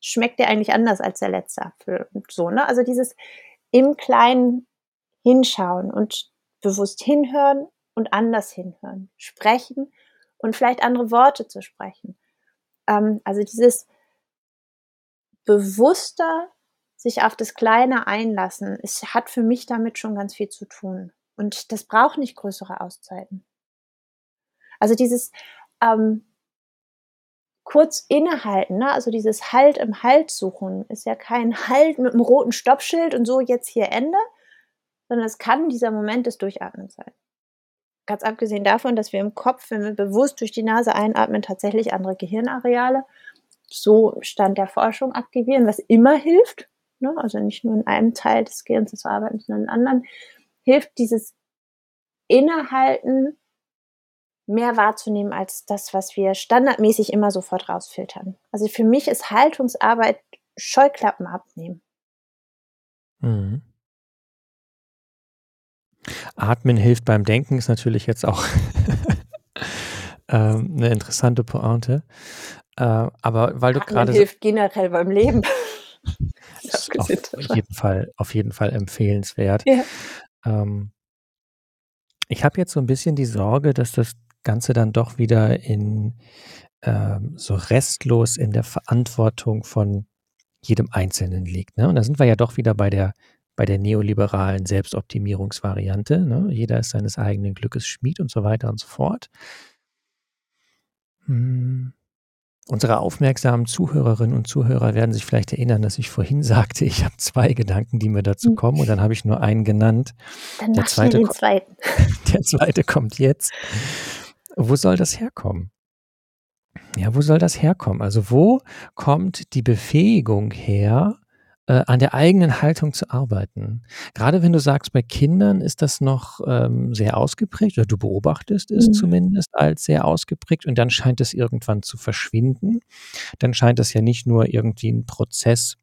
schmeckt der eigentlich anders als der letzte Apfel und so, ne? Also dieses im Kleinen hinschauen und bewusst hinhören und anders hinhören, sprechen und vielleicht andere Worte zu sprechen. Ähm, also dieses bewusster sich auf das Kleine einlassen, es hat für mich damit schon ganz viel zu tun. Und das braucht nicht größere Auszeiten. Also dieses ähm, kurz innehalten, ne? also dieses Halt im Halt suchen, ist ja kein Halt mit einem roten Stoppschild und so jetzt hier Ende, sondern es kann dieser Moment des Durchatmens sein. Ganz abgesehen davon, dass wir im Kopf, wenn wir bewusst durch die Nase einatmen, tatsächlich andere Gehirnareale, so Stand der Forschung aktivieren, was immer hilft, ne? also nicht nur in einem Teil des Gehirns zu arbeiten, sondern in anderen, hilft dieses Innehalten mehr wahrzunehmen als das, was wir standardmäßig immer sofort rausfiltern. Also für mich ist Haltungsarbeit Scheuklappen abnehmen. Mhm. Atmen hilft beim Denken ist natürlich jetzt auch ähm, eine interessante Pointe. Äh, aber weil du gerade hilft generell beim Leben. auf jeden Fall, auf jeden Fall empfehlenswert. Ja. Ähm, ich habe jetzt so ein bisschen die Sorge, dass das Ganze dann doch wieder in ähm, so restlos in der Verantwortung von jedem Einzelnen liegt. Ne? Und da sind wir ja doch wieder bei der bei der neoliberalen Selbstoptimierungsvariante. Ne? Jeder ist seines eigenen Glückes Schmied und so weiter und so fort. Hm. Unsere aufmerksamen Zuhörerinnen und Zuhörer werden sich vielleicht erinnern, dass ich vorhin sagte, ich habe zwei Gedanken, die mir dazu hm. kommen und dann habe ich nur einen genannt. Dann der zweite, den zweiten. Der zweite kommt jetzt. Wo soll das herkommen? Ja, wo soll das herkommen? Also wo kommt die Befähigung her, äh, an der eigenen Haltung zu arbeiten. Gerade wenn du sagst, bei Kindern ist das noch ähm, sehr ausgeprägt, oder du beobachtest es mhm. zumindest als sehr ausgeprägt und dann scheint es irgendwann zu verschwinden. Dann scheint es ja nicht nur irgendwie ein Prozess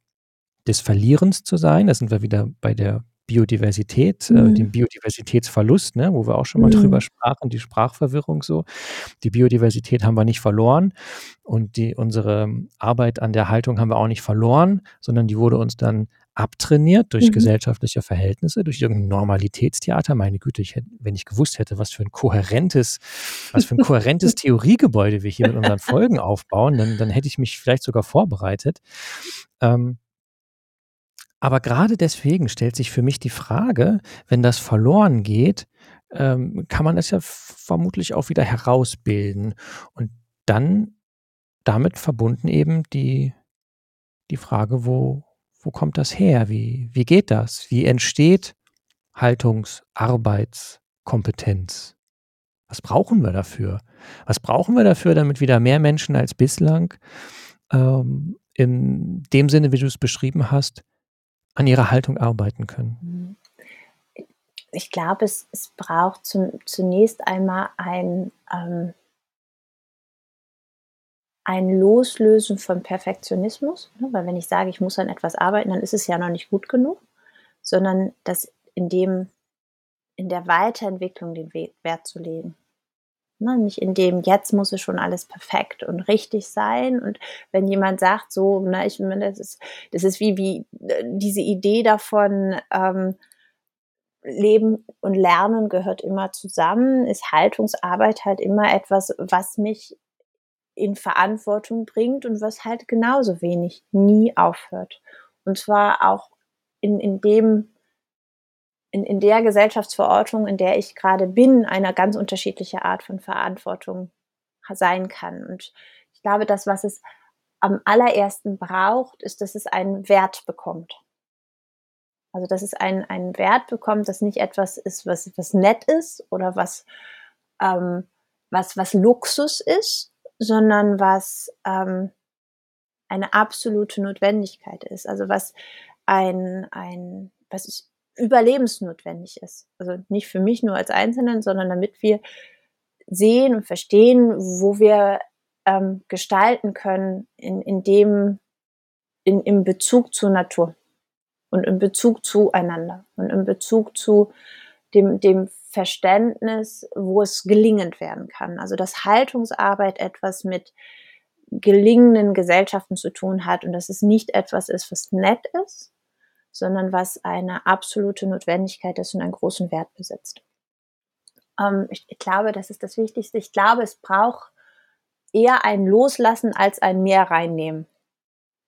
des Verlierens zu sein, da sind wir wieder bei der Biodiversität, äh, mhm. äh, dem Biodiversitätsverlust, ne, wo wir auch schon mal mhm. drüber sprachen, die Sprachverwirrung so. Die Biodiversität haben wir nicht verloren und die, unsere Arbeit an der Haltung haben wir auch nicht verloren, sondern die wurde uns dann abtrainiert durch mhm. gesellschaftliche Verhältnisse, durch irgendein Normalitätstheater. Meine Güte, ich hätte, wenn ich gewusst hätte, was für ein kohärentes, was für ein kohärentes Theoriegebäude wir hier mit unseren Folgen aufbauen, dann, dann hätte ich mich vielleicht sogar vorbereitet. Ähm, aber gerade deswegen stellt sich für mich die Frage, wenn das verloren geht, ähm, kann man es ja vermutlich auch wieder herausbilden. Und dann damit verbunden eben die, die Frage, wo, wo kommt das her? Wie, wie geht das? Wie entsteht Haltungs-, Arbeitskompetenz? Was brauchen wir dafür? Was brauchen wir dafür, damit wieder mehr Menschen als bislang ähm, in dem Sinne, wie du es beschrieben hast, an ihrer Haltung arbeiten können? Mhm. Ich glaube, es, es braucht zum, zunächst einmal ein, ähm, ein Loslösen von Perfektionismus, ne? weil wenn ich sage, ich muss an etwas arbeiten, dann ist es ja noch nicht gut genug, sondern das in dem in der Weiterentwicklung den Wert zu legen. Ne, nicht in dem, jetzt muss es schon alles perfekt und richtig sein. Und wenn jemand sagt, so, na, ich meine, das ist, das ist wie, wie äh, diese Idee davon, ähm, Leben und Lernen gehört immer zusammen, ist Haltungsarbeit halt immer etwas, was mich in Verantwortung bringt und was halt genauso wenig nie aufhört. Und zwar auch in, in dem in, in der Gesellschaftsverordnung, in der ich gerade bin, eine ganz unterschiedliche Art von Verantwortung sein kann. Und ich glaube, das, was es am allerersten braucht, ist, dass es einen Wert bekommt. Also, dass es einen, einen Wert bekommt, dass nicht etwas ist, was, was nett ist oder was, ähm, was, was Luxus ist, sondern was ähm, eine absolute Notwendigkeit ist. Also was ein, ein, was ist überlebensnotwendig ist. Also nicht für mich nur als Einzelnen, sondern damit wir sehen und verstehen, wo wir ähm, gestalten können in, in dem, in, im Bezug zur Natur. und in Bezug zueinander und in Bezug zu dem, dem Verständnis, wo es gelingend werden kann. Also dass Haltungsarbeit etwas mit gelingenden Gesellschaften zu tun hat und dass es nicht etwas ist, was nett ist, sondern was eine absolute Notwendigkeit ist und einen großen Wert besitzt. Ähm, ich, ich glaube, das ist das Wichtigste. Ich glaube, es braucht eher ein Loslassen als ein Mehr reinnehmen.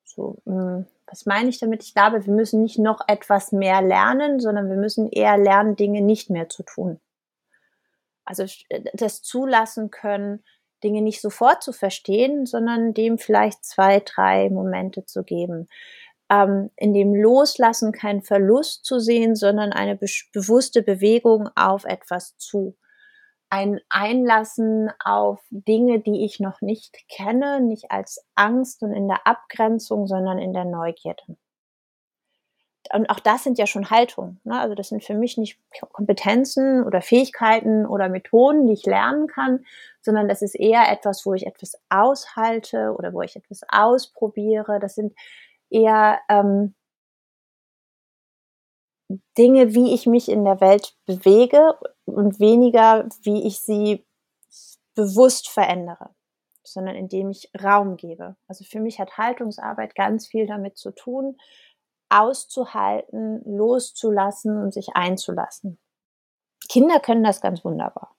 So, mh, mm, was meine ich damit? Ich glaube, wir müssen nicht noch etwas mehr lernen, sondern wir müssen eher lernen, Dinge nicht mehr zu tun. Also das zulassen können, Dinge nicht sofort zu verstehen, sondern dem vielleicht zwei, drei Momente zu geben. Ähm, in dem Loslassen keinen Verlust zu sehen, sondern eine be bewusste Bewegung auf etwas zu ein Einlassen auf Dinge, die ich noch nicht kenne, nicht als Angst und in der Abgrenzung, sondern in der Neugierde. Und auch das sind ja schon Haltungen. Ne? Also das sind für mich nicht Kompetenzen oder Fähigkeiten oder Methoden, die ich lernen kann, sondern das ist eher etwas, wo ich etwas aushalte oder wo ich etwas ausprobiere. Das sind eher ähm, Dinge, wie ich mich in der Welt bewege und weniger, wie ich sie bewusst verändere, sondern indem ich Raum gebe. Also für mich hat Haltungsarbeit ganz viel damit zu tun, auszuhalten, loszulassen und sich einzulassen. Kinder können das ganz wunderbar.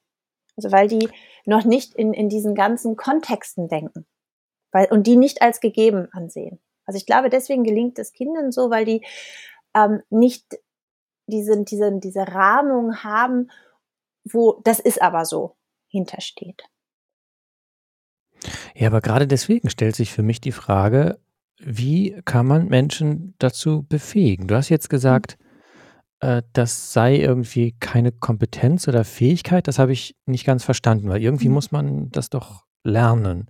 Also weil die noch nicht in, in diesen ganzen Kontexten denken weil, und die nicht als gegeben ansehen. Also ich glaube, deswegen gelingt es Kindern so, weil die ähm, nicht diese, diese, diese Rahmung haben, wo das ist aber so hintersteht. Ja, aber gerade deswegen stellt sich für mich die Frage, wie kann man Menschen dazu befähigen? Du hast jetzt gesagt, äh, das sei irgendwie keine Kompetenz oder Fähigkeit. Das habe ich nicht ganz verstanden, weil irgendwie mhm. muss man das doch lernen.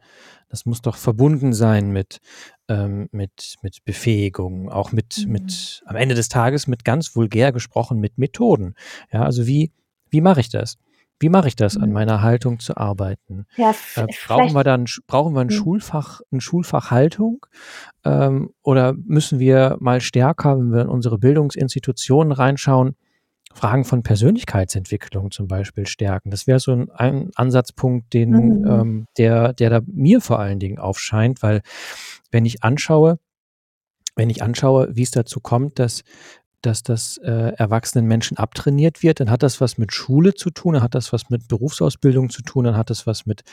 Das muss doch verbunden sein mit, ähm, mit, mit Befähigung, auch mit, mhm. mit, am Ende des Tages mit ganz vulgär gesprochen, mit Methoden. Ja, also wie, wie mache ich das? Wie mache ich das, an mhm. meiner Haltung zu arbeiten? Ja, äh, brauchen wir dann brauchen wir ein mhm. Schulfach, ein Schulfach Haltung? Ähm, oder müssen wir mal stärker, wenn wir in unsere Bildungsinstitutionen reinschauen, Fragen von Persönlichkeitsentwicklung zum Beispiel stärken. Das wäre so ein, ein, Ansatzpunkt, den, mhm. ähm, der, der da mir vor allen Dingen aufscheint, weil wenn ich anschaue, wenn ich anschaue, wie es dazu kommt, dass dass das äh, erwachsenen Menschen abtrainiert wird, dann hat das was mit Schule zu tun, dann hat das was mit Berufsausbildung zu tun, dann hat das was mit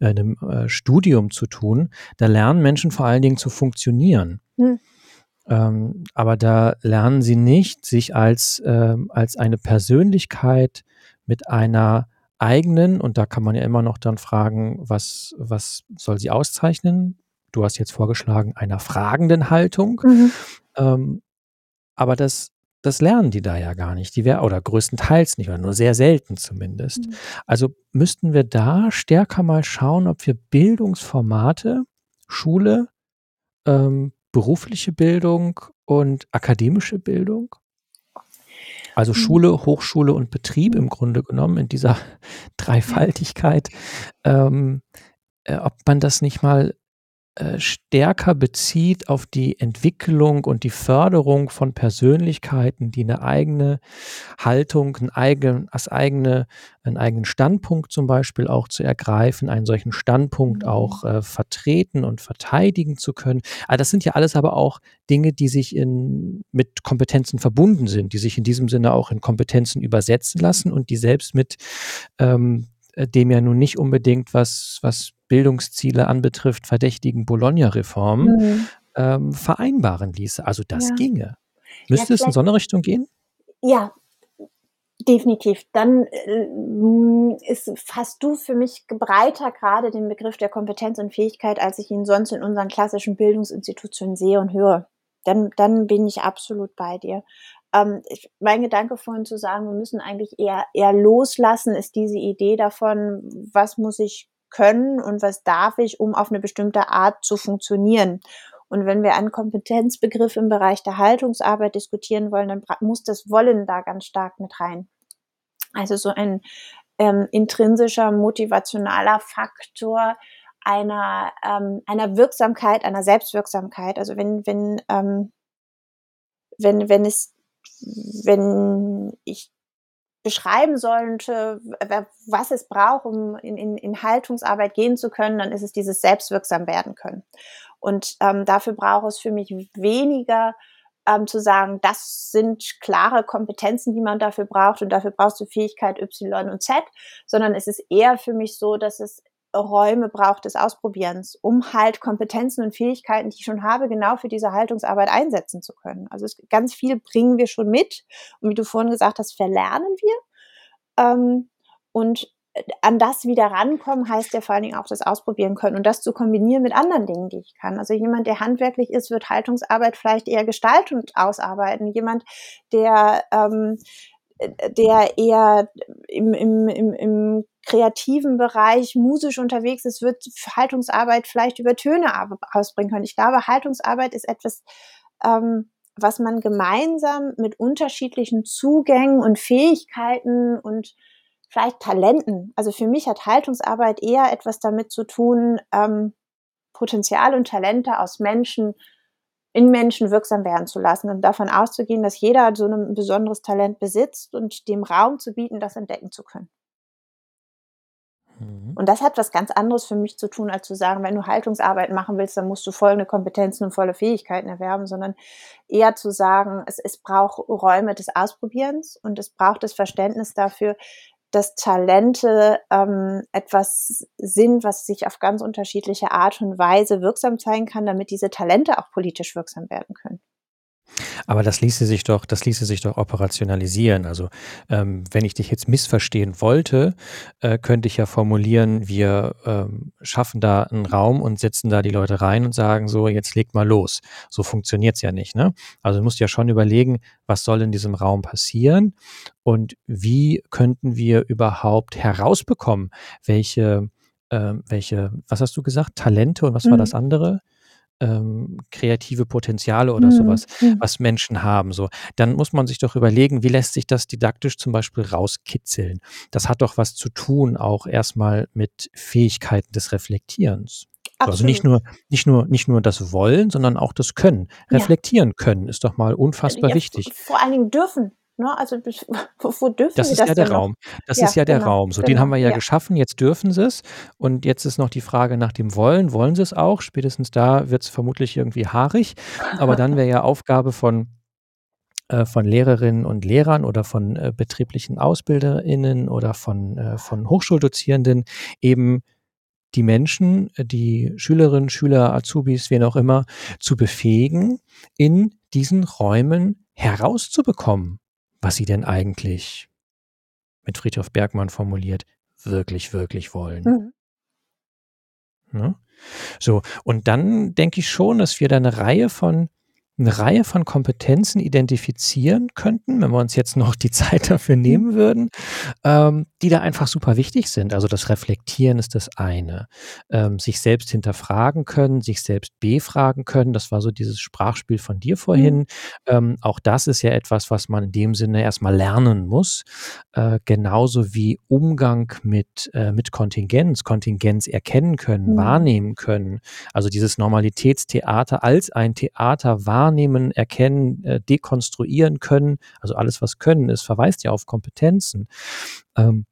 äh, einem äh, Studium zu tun. Da lernen Menschen vor allen Dingen zu funktionieren. Mhm. Ähm, aber da lernen sie nicht, sich als, ähm, als eine Persönlichkeit mit einer eigenen, und da kann man ja immer noch dann fragen, was, was soll sie auszeichnen? Du hast jetzt vorgeschlagen, einer fragenden Haltung. Mhm. Ähm, aber das, das lernen die da ja gar nicht. Die wär, oder größtenteils nicht, oder nur sehr selten zumindest. Mhm. Also müssten wir da stärker mal schauen, ob wir Bildungsformate, Schule, ähm, berufliche Bildung und akademische Bildung. Also mhm. Schule, Hochschule und Betrieb im Grunde genommen in dieser Dreifaltigkeit, ähm, äh, ob man das nicht mal äh, stärker bezieht auf die Entwicklung und die Förderung von Persönlichkeiten, die eine eigene Haltung, ein eigen, als eigene, einen eigenen Standpunkt zum Beispiel auch zu ergreifen, einen solchen Standpunkt mhm. auch äh, vertreten und verteidigen zu können. Also das sind ja alles aber auch Dinge, die sich in, mit Kompetenzen verbunden sind, die sich in diesem Sinne auch in Kompetenzen übersetzen lassen und die selbst mit ähm, dem ja nun nicht unbedingt was, was Bildungsziele anbetrifft, verdächtigen Bologna-Reform mhm. ähm, vereinbaren ließe. Also das ja. ginge. Müsste ja, es in so eine Richtung gehen? Ja, definitiv. Dann äh, ist, fasst du für mich breiter gerade den Begriff der Kompetenz und Fähigkeit, als ich ihn sonst in unseren klassischen Bildungsinstitutionen sehe und höre. Dann, dann bin ich absolut bei dir. Ähm, ich, mein Gedanke vorhin zu sagen, wir müssen eigentlich eher, eher loslassen, ist diese Idee davon, was muss ich können und was darf ich, um auf eine bestimmte Art zu funktionieren. Und wenn wir einen Kompetenzbegriff im Bereich der Haltungsarbeit diskutieren wollen, dann muss das Wollen da ganz stark mit rein. Also so ein ähm, intrinsischer motivationaler Faktor einer, ähm, einer Wirksamkeit, einer Selbstwirksamkeit. Also wenn, wenn ähm, wenn, wenn es, wenn ich beschreiben sollte, was es braucht, um in, in, in Haltungsarbeit gehen zu können, dann ist es dieses selbstwirksam werden können. Und ähm, dafür braucht es für mich weniger ähm, zu sagen, das sind klare Kompetenzen, die man dafür braucht und dafür brauchst du Fähigkeit Y und Z, sondern es ist eher für mich so, dass es Räume braucht des Ausprobierens, um halt Kompetenzen und Fähigkeiten, die ich schon habe, genau für diese Haltungsarbeit einsetzen zu können. Also es, ganz viel bringen wir schon mit und wie du vorhin gesagt hast, verlernen wir. Ähm, und äh, an das wieder rankommen heißt ja vor allen Dingen auch das ausprobieren können und das zu kombinieren mit anderen Dingen, die ich kann. Also jemand, der handwerklich ist, wird Haltungsarbeit vielleicht eher gestaltend ausarbeiten. Jemand, der ähm, der eher im, im, im, im kreativen Bereich musisch unterwegs ist, wird Haltungsarbeit vielleicht über Töne ausbringen können. Ich glaube, Haltungsarbeit ist etwas, ähm, was man gemeinsam mit unterschiedlichen Zugängen und Fähigkeiten und vielleicht Talenten, also für mich hat Haltungsarbeit eher etwas damit zu tun, ähm, Potenzial und Talente aus Menschen in Menschen wirksam werden zu lassen und davon auszugehen, dass jeder so ein besonderes Talent besitzt und dem Raum zu bieten, das entdecken zu können. Mhm. Und das hat was ganz anderes für mich zu tun, als zu sagen, wenn du Haltungsarbeit machen willst, dann musst du folgende Kompetenzen und volle Fähigkeiten erwerben, sondern eher zu sagen, es, es braucht Räume des Ausprobierens und es braucht das Verständnis dafür, dass Talente ähm, etwas sind, was sich auf ganz unterschiedliche Art und Weise wirksam zeigen kann, damit diese Talente auch politisch wirksam werden können. Aber das ließe sich doch, das ließe sich doch operationalisieren. Also ähm, wenn ich dich jetzt missverstehen wollte, äh, könnte ich ja formulieren, wir ähm, schaffen da einen Raum und setzen da die Leute rein und sagen so, jetzt legt mal los. So funktioniert es ja nicht. Ne? Also du musst ja schon überlegen, was soll in diesem Raum passieren und wie könnten wir überhaupt herausbekommen, welche, äh, welche, was hast du gesagt, Talente und was mhm. war das andere? Ähm, kreative Potenziale oder mhm. sowas, was Menschen haben. So, dann muss man sich doch überlegen, wie lässt sich das didaktisch zum Beispiel rauskitzeln. Das hat doch was zu tun, auch erstmal mit Fähigkeiten des Reflektierens. Absolut. Also nicht nur, nicht nur, nicht nur das Wollen, sondern auch das Können. Reflektieren ja. können ist doch mal unfassbar ja, wichtig. Vor allen Dingen dürfen. Ne? Also wo, dürfen das Sie ist das ja der Raum. Das ja, ist ja der genau, Raum. So, genau, den haben wir ja, ja, geschaffen. Jetzt dürfen Sie es. Und jetzt ist noch die Frage nach dem Wollen. Wollen Sie es auch? Spätestens da wird es vermutlich irgendwie haarig. Aber dann wäre ja Aufgabe von äh, von Lehrerinnen und Lehrern oder von äh, betrieblichen AusbilderInnen oder von, äh, von Hochschuldozierenden eben die Menschen, die Schülerinnen, Schüler, Azubis, wen auch immer, zu befähigen, in diesen Räumen herauszubekommen, was sie denn eigentlich, mit Friedhof Bergmann formuliert, wirklich, wirklich wollen. Mhm. Ne? So, und dann denke ich schon, dass wir da eine Reihe von eine Reihe von Kompetenzen identifizieren könnten, wenn wir uns jetzt noch die Zeit dafür mhm. nehmen würden, ähm, die da einfach super wichtig sind. Also das Reflektieren ist das eine. Ähm, sich selbst hinterfragen können, sich selbst befragen können. Das war so dieses Sprachspiel von dir vorhin. Mhm. Ähm, auch das ist ja etwas, was man in dem Sinne erstmal lernen muss. Äh, genauso wie Umgang mit, äh, mit Kontingenz, Kontingenz erkennen können, mhm. wahrnehmen können. Also dieses Normalitätstheater als ein Theater wahrnehmen wahrnehmen, erkennen, äh, dekonstruieren können. Also alles, was können ist, verweist ja auf Kompetenzen. Ähm, äh,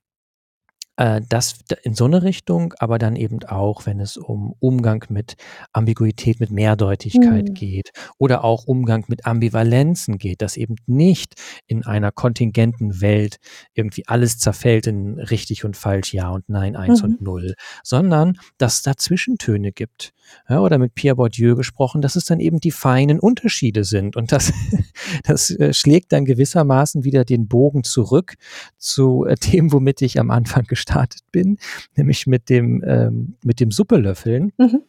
das in so eine Richtung, aber dann eben auch, wenn es um Umgang mit Ambiguität, mit Mehrdeutigkeit mhm. geht oder auch Umgang mit Ambivalenzen geht, dass eben nicht in einer kontingenten Welt irgendwie alles zerfällt in richtig und falsch, ja und nein, eins mhm. und null, sondern dass es da Zwischentöne gibt. Ja, oder mit Pierre Bourdieu gesprochen, dass es dann eben die feinen Unterschiede sind. Und das, das äh, schlägt dann gewissermaßen wieder den Bogen zurück zu äh, dem, womit ich am Anfang gestartet gestartet bin, nämlich mit dem, ähm, mit dem Suppelöffeln. Mhm.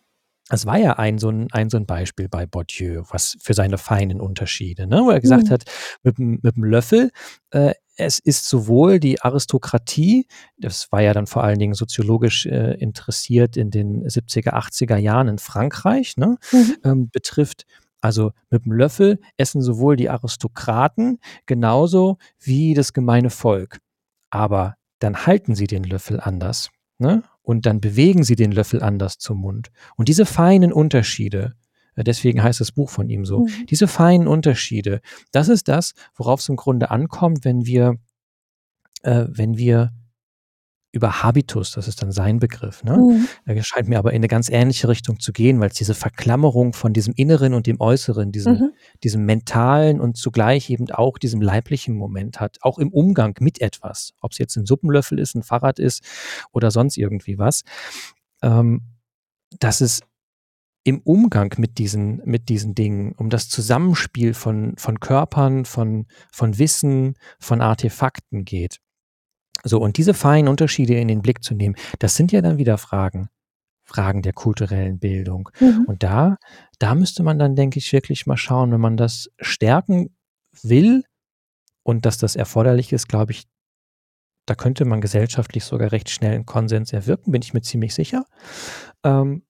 Das war ja ein so ein, ein so ein Beispiel bei Bourdieu, was für seine feinen Unterschiede, ne? wo er gesagt mhm. hat, mit, mit dem Löffel, äh, es ist sowohl die Aristokratie, das war ja dann vor allen Dingen soziologisch äh, interessiert in den 70er, 80er Jahren in Frankreich, ne? Mhm. Ähm, betrifft also mit dem Löffel essen sowohl die Aristokraten genauso wie das gemeine Volk. Aber dann halten sie den Löffel anders. Ne? Und dann bewegen sie den Löffel anders zum Mund. Und diese feinen Unterschiede Äh, deswegen heißt das Buch von ihm so. Mhm. Diese feinen Unterschiede, das ist das, worauf es im Grunde ankommt, wenn wir, äh, wenn wir über Habitus, das ist dann sein Begriff, ne? Mhm. Er scheint mir aber in eine ganz ähnliche Richtung zu gehen, weil es diese Verklammerung von diesem Inneren und dem Äußeren, diesem, Mhm. diesem mentalen und zugleich eben auch diesem leiblichen Moment hat, auch im Umgang mit etwas, ob es jetzt ein Suppenlöffel ist, ein Fahrrad ist oder sonst irgendwie was, ähm, dass es im Umgang mit diesen, mit diesen Dingen, um das Zusammenspiel von, von Körpern, von, von Wissen, von Artefakten geht. So, und diese feinen Unterschiede in den Blick zu nehmen, das sind ja dann wieder Fragen, Fragen der kulturellen Bildung. Mhm. Und da, da müsste man dann, denke ich, wirklich mal schauen, wenn man das stärken will und dass das erforderlich ist, glaube ich, da könnte man gesellschaftlich sogar recht schnell einen Konsens erwirken, bin ich mir ziemlich sicher. Ähm,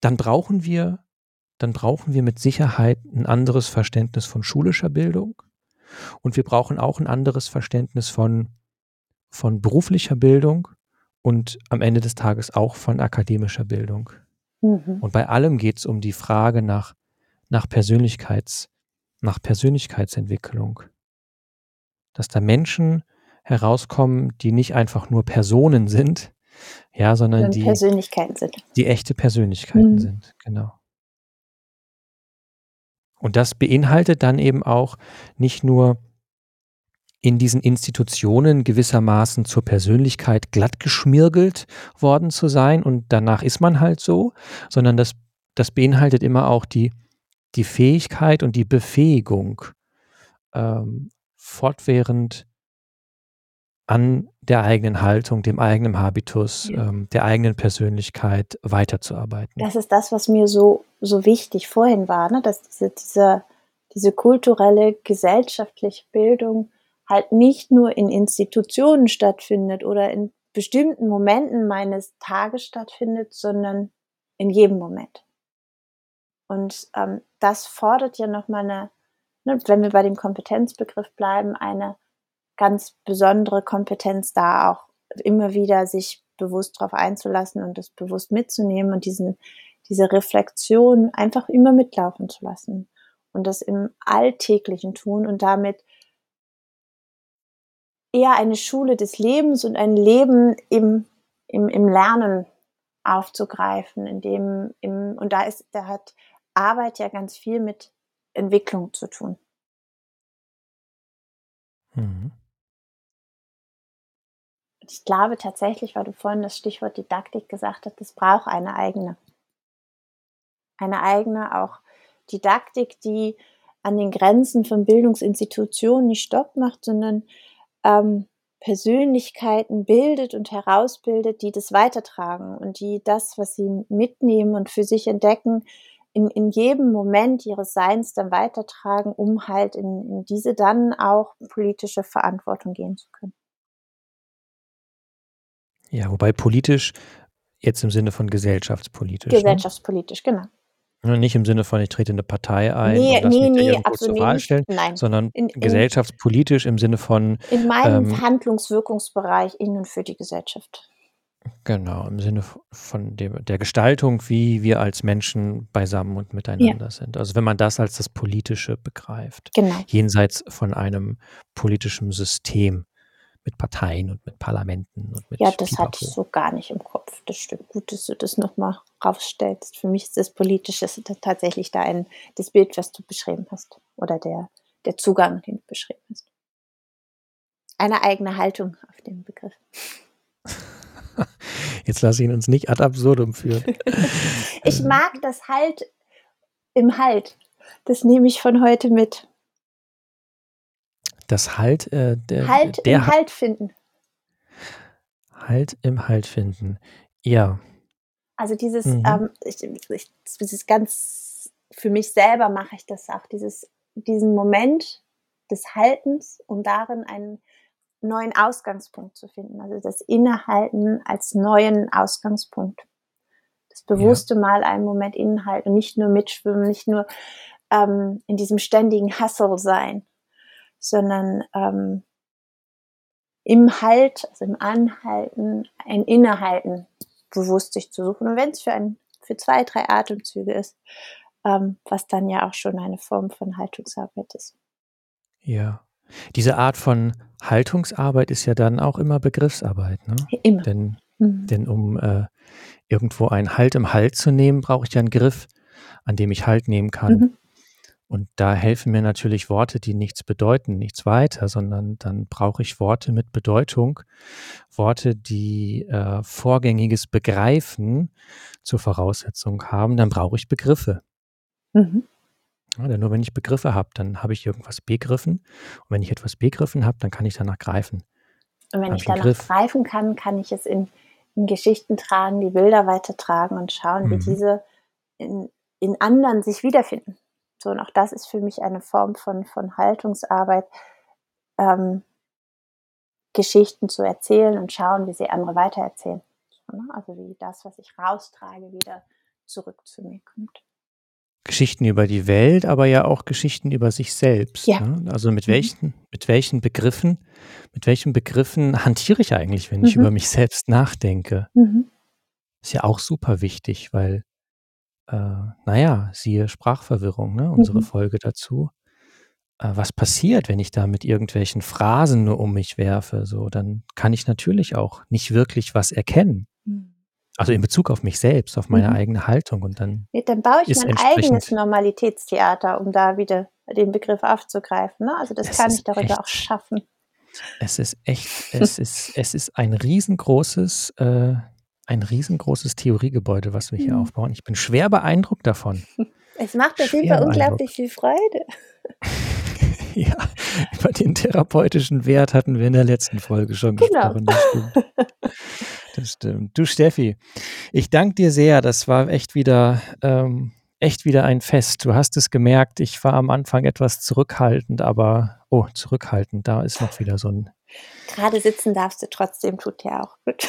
dann brauchen wir, dann brauchen wir mit Sicherheit ein anderes Verständnis von schulischer Bildung und wir brauchen auch ein anderes Verständnis von, von beruflicher Bildung und am Ende des Tages auch von akademischer Bildung. Mhm. Und bei allem geht es um die Frage nach, nach Persönlichkeits, nach Persönlichkeitsentwicklung. Dass da Menschen herauskommen, die nicht einfach nur Personen sind, ja, sondern die, Persönlichkeiten sind. die echte Persönlichkeiten Mhm. sind, genau. Und das beinhaltet dann eben auch nicht nur in diesen Institutionen gewissermaßen zur Persönlichkeit glatt geschmirgelt worden zu sein und danach ist man halt so, sondern das, das beinhaltet immer auch die, die Fähigkeit und die Befähigung, ähm, fortwährend an der eigenen Haltung, dem eigenen Habitus, Ja. ähm, der eigenen Persönlichkeit weiterzuarbeiten. Das ist das, was mir so, so wichtig vorhin war, ne? dass diese, diese, diese kulturelle, gesellschaftliche Bildung halt nicht nur in Institutionen stattfindet oder in bestimmten Momenten meines Tages stattfindet, sondern in jedem Moment. Und ähm, das fordert ja nochmal eine, ne, wenn wir bei dem Kompetenzbegriff bleiben, eine ganz besondere Kompetenz da auch immer wieder sich bewusst darauf einzulassen und das bewusst mitzunehmen und diesen, diese Reflexion einfach immer mitlaufen zu lassen und das im Alltäglichen tun und damit eher eine Schule des Lebens und ein Leben im, im, im Lernen aufzugreifen, in dem, im, und da ist, da hat Arbeit ja ganz viel mit Entwicklung zu tun. Mhm. Ich glaube tatsächlich, weil du vorhin das Stichwort Didaktik gesagt hast, es braucht eine eigene. Eine eigene auch Didaktik, die an den Grenzen von Bildungsinstitutionen nicht Stopp macht, sondern ähm, Persönlichkeiten bildet und herausbildet, die das weitertragen und die das, was sie mitnehmen und für sich entdecken, in, in jedem Moment ihres Seins dann weitertragen, um halt in, in diese dann auch politische Verantwortung gehen zu können. Ja, wobei politisch jetzt im Sinne von gesellschaftspolitisch. Gesellschaftspolitisch, genau. Nicht im Sinne von, ich trete in eine Partei ein Nee, und lass nee, mich nee, irgendwo zur Wahl stellen, Nein. sondern In- in- gesellschaftspolitisch im Sinne von, In meinem Ähm, Handlungswirkungsbereich in und für die Gesellschaft. genau, im Sinne von dem, der Gestaltung, wie wir als Menschen beisammen und miteinander sind. Also wenn man das als das Politische begreift, Genau. jenseits von einem politischen System mit Parteien und mit Parlamenten und mit Ja, das hatte ich Pipapo. so gar nicht im Kopf. Das stimmt. Gut, dass du das nochmal rausstellst. Für mich ist das Politische tatsächlich da ein, das Bild, was du beschrieben hast. Oder der, der Zugang, den du beschrieben hast. Eine eigene Haltung auf den Begriff. Jetzt lass ihn uns nicht ad absurdum führen. Ich mag das Halt im Halt. Das nehme ich von heute mit. Das Halt, äh, der, Halt der im Halt finden. Halt im Halt finden. Ja, Also dieses, Mhm. ähm, ich, ich, ist ganz, für mich selber mache ich das auch, dieses, diesen Moment des Haltens, um darin einen neuen Ausgangspunkt zu finden. Also das Innehalten als neuen Ausgangspunkt. Das bewusste Mal einen Moment innehalten, nicht nur mitschwimmen, nicht nur ähm, in diesem ständigen Hustle sein, sondern ähm, im Halt, also im Anhalten, ein Innehalten bewusst sich zu suchen. Und wenn es für ein, für zwei, drei Atemzüge ist, ähm, was dann ja auch schon eine Form von Haltungsarbeit ist. Ja. Diese Art von Haltungsarbeit ist ja dann auch immer Begriffsarbeit, ne? Immer. Denn, mhm. denn um äh, irgendwo einen Halt im Halt zu nehmen, brauche ich ja einen Griff, an dem ich Halt nehmen kann. Mhm. Und da helfen mir natürlich Worte, die nichts bedeuten, nichts weiter, sondern dann brauche ich Worte mit Bedeutung, Worte, die äh, vorgängiges Begreifen zur Voraussetzung haben, dann brauche ich Begriffe. Mhm. Ja, denn nur wenn ich Begriffe habe, dann habe ich irgendwas begriffen. Und wenn ich etwas begriffen habe, dann kann ich danach greifen. Und wenn ich danach Griff. greifen kann, kann ich es in, in, Geschichten tragen, die Bilder weitertragen und schauen, mhm. wie diese in, in anderen sich wiederfinden. So, und auch das ist für mich eine Form von, von Haltungsarbeit, ähm, Geschichten zu erzählen und schauen, wie sie andere weitererzählen. Ne? Also wie das, was ich raustrage, wieder zurück zu mir kommt. Geschichten über die Welt, aber ja auch Geschichten über sich selbst. Ja. Ne? Also mit mhm. welchen, mhm. mit welchen Begriffen, mit welchen Begriffen hantiere ich eigentlich, wenn ich mhm. über mich selbst nachdenke? Mhm. Ist ja auch super wichtig, weil äh, naja, siehe Sprachverwirrung, ne, unsere mhm. Folge dazu. Äh, was passiert, wenn ich da mit irgendwelchen Phrasen nur um mich werfe? So, dann kann ich natürlich auch nicht wirklich was erkennen. Mhm. Also in Bezug auf mich selbst, auf meine mhm. eigene Haltung und dann. Ja, dann baue ich mein eigenes Normalitätstheater, um da wieder den Begriff aufzugreifen. Ne? Also das kann ich darüber echt, auch schaffen. Es ist echt, es ist, es ist ein riesengroßes äh, ein riesengroßes Theoriegebäude, was wir hier mhm. aufbauen. Ich bin schwer beeindruckt davon. Es macht auf jeden Fall unglaublich viel Freude. ja, über den therapeutischen Wert hatten wir in der letzten Folge schon genau. gesprochen. Das stimmt. das stimmt. Du Steffi, ich danke dir sehr. Das war echt wieder, ähm, echt wieder ein Fest. Du hast es gemerkt, ich war am Anfang etwas zurückhaltend, aber oh, zurückhaltend, da ist noch wieder so ein. Gerade sitzen darfst du trotzdem, tut ja auch gut.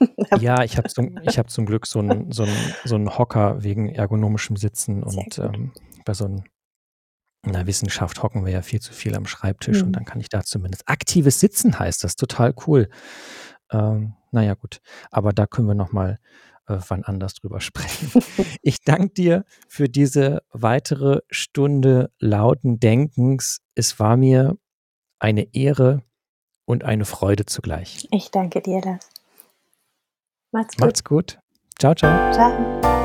ja, ich habe zum, hab zum Glück so einen so so ein Hocker wegen ergonomischem Sitzen und ähm, bei so einem in der Wissenschaft hocken wir ja viel zu viel am Schreibtisch mhm. und dann kann ich da zumindest aktives Sitzen heißt das, total cool. Ähm, naja, gut, aber da können wir nochmal äh, wann anders drüber sprechen. ich danke dir für diese weitere Stunde lauten Denkens. Es war mir eine Ehre und eine Freude zugleich. Ich danke dir das. Macht's gut. Macht's gut. Ciao, ciao. Ciao.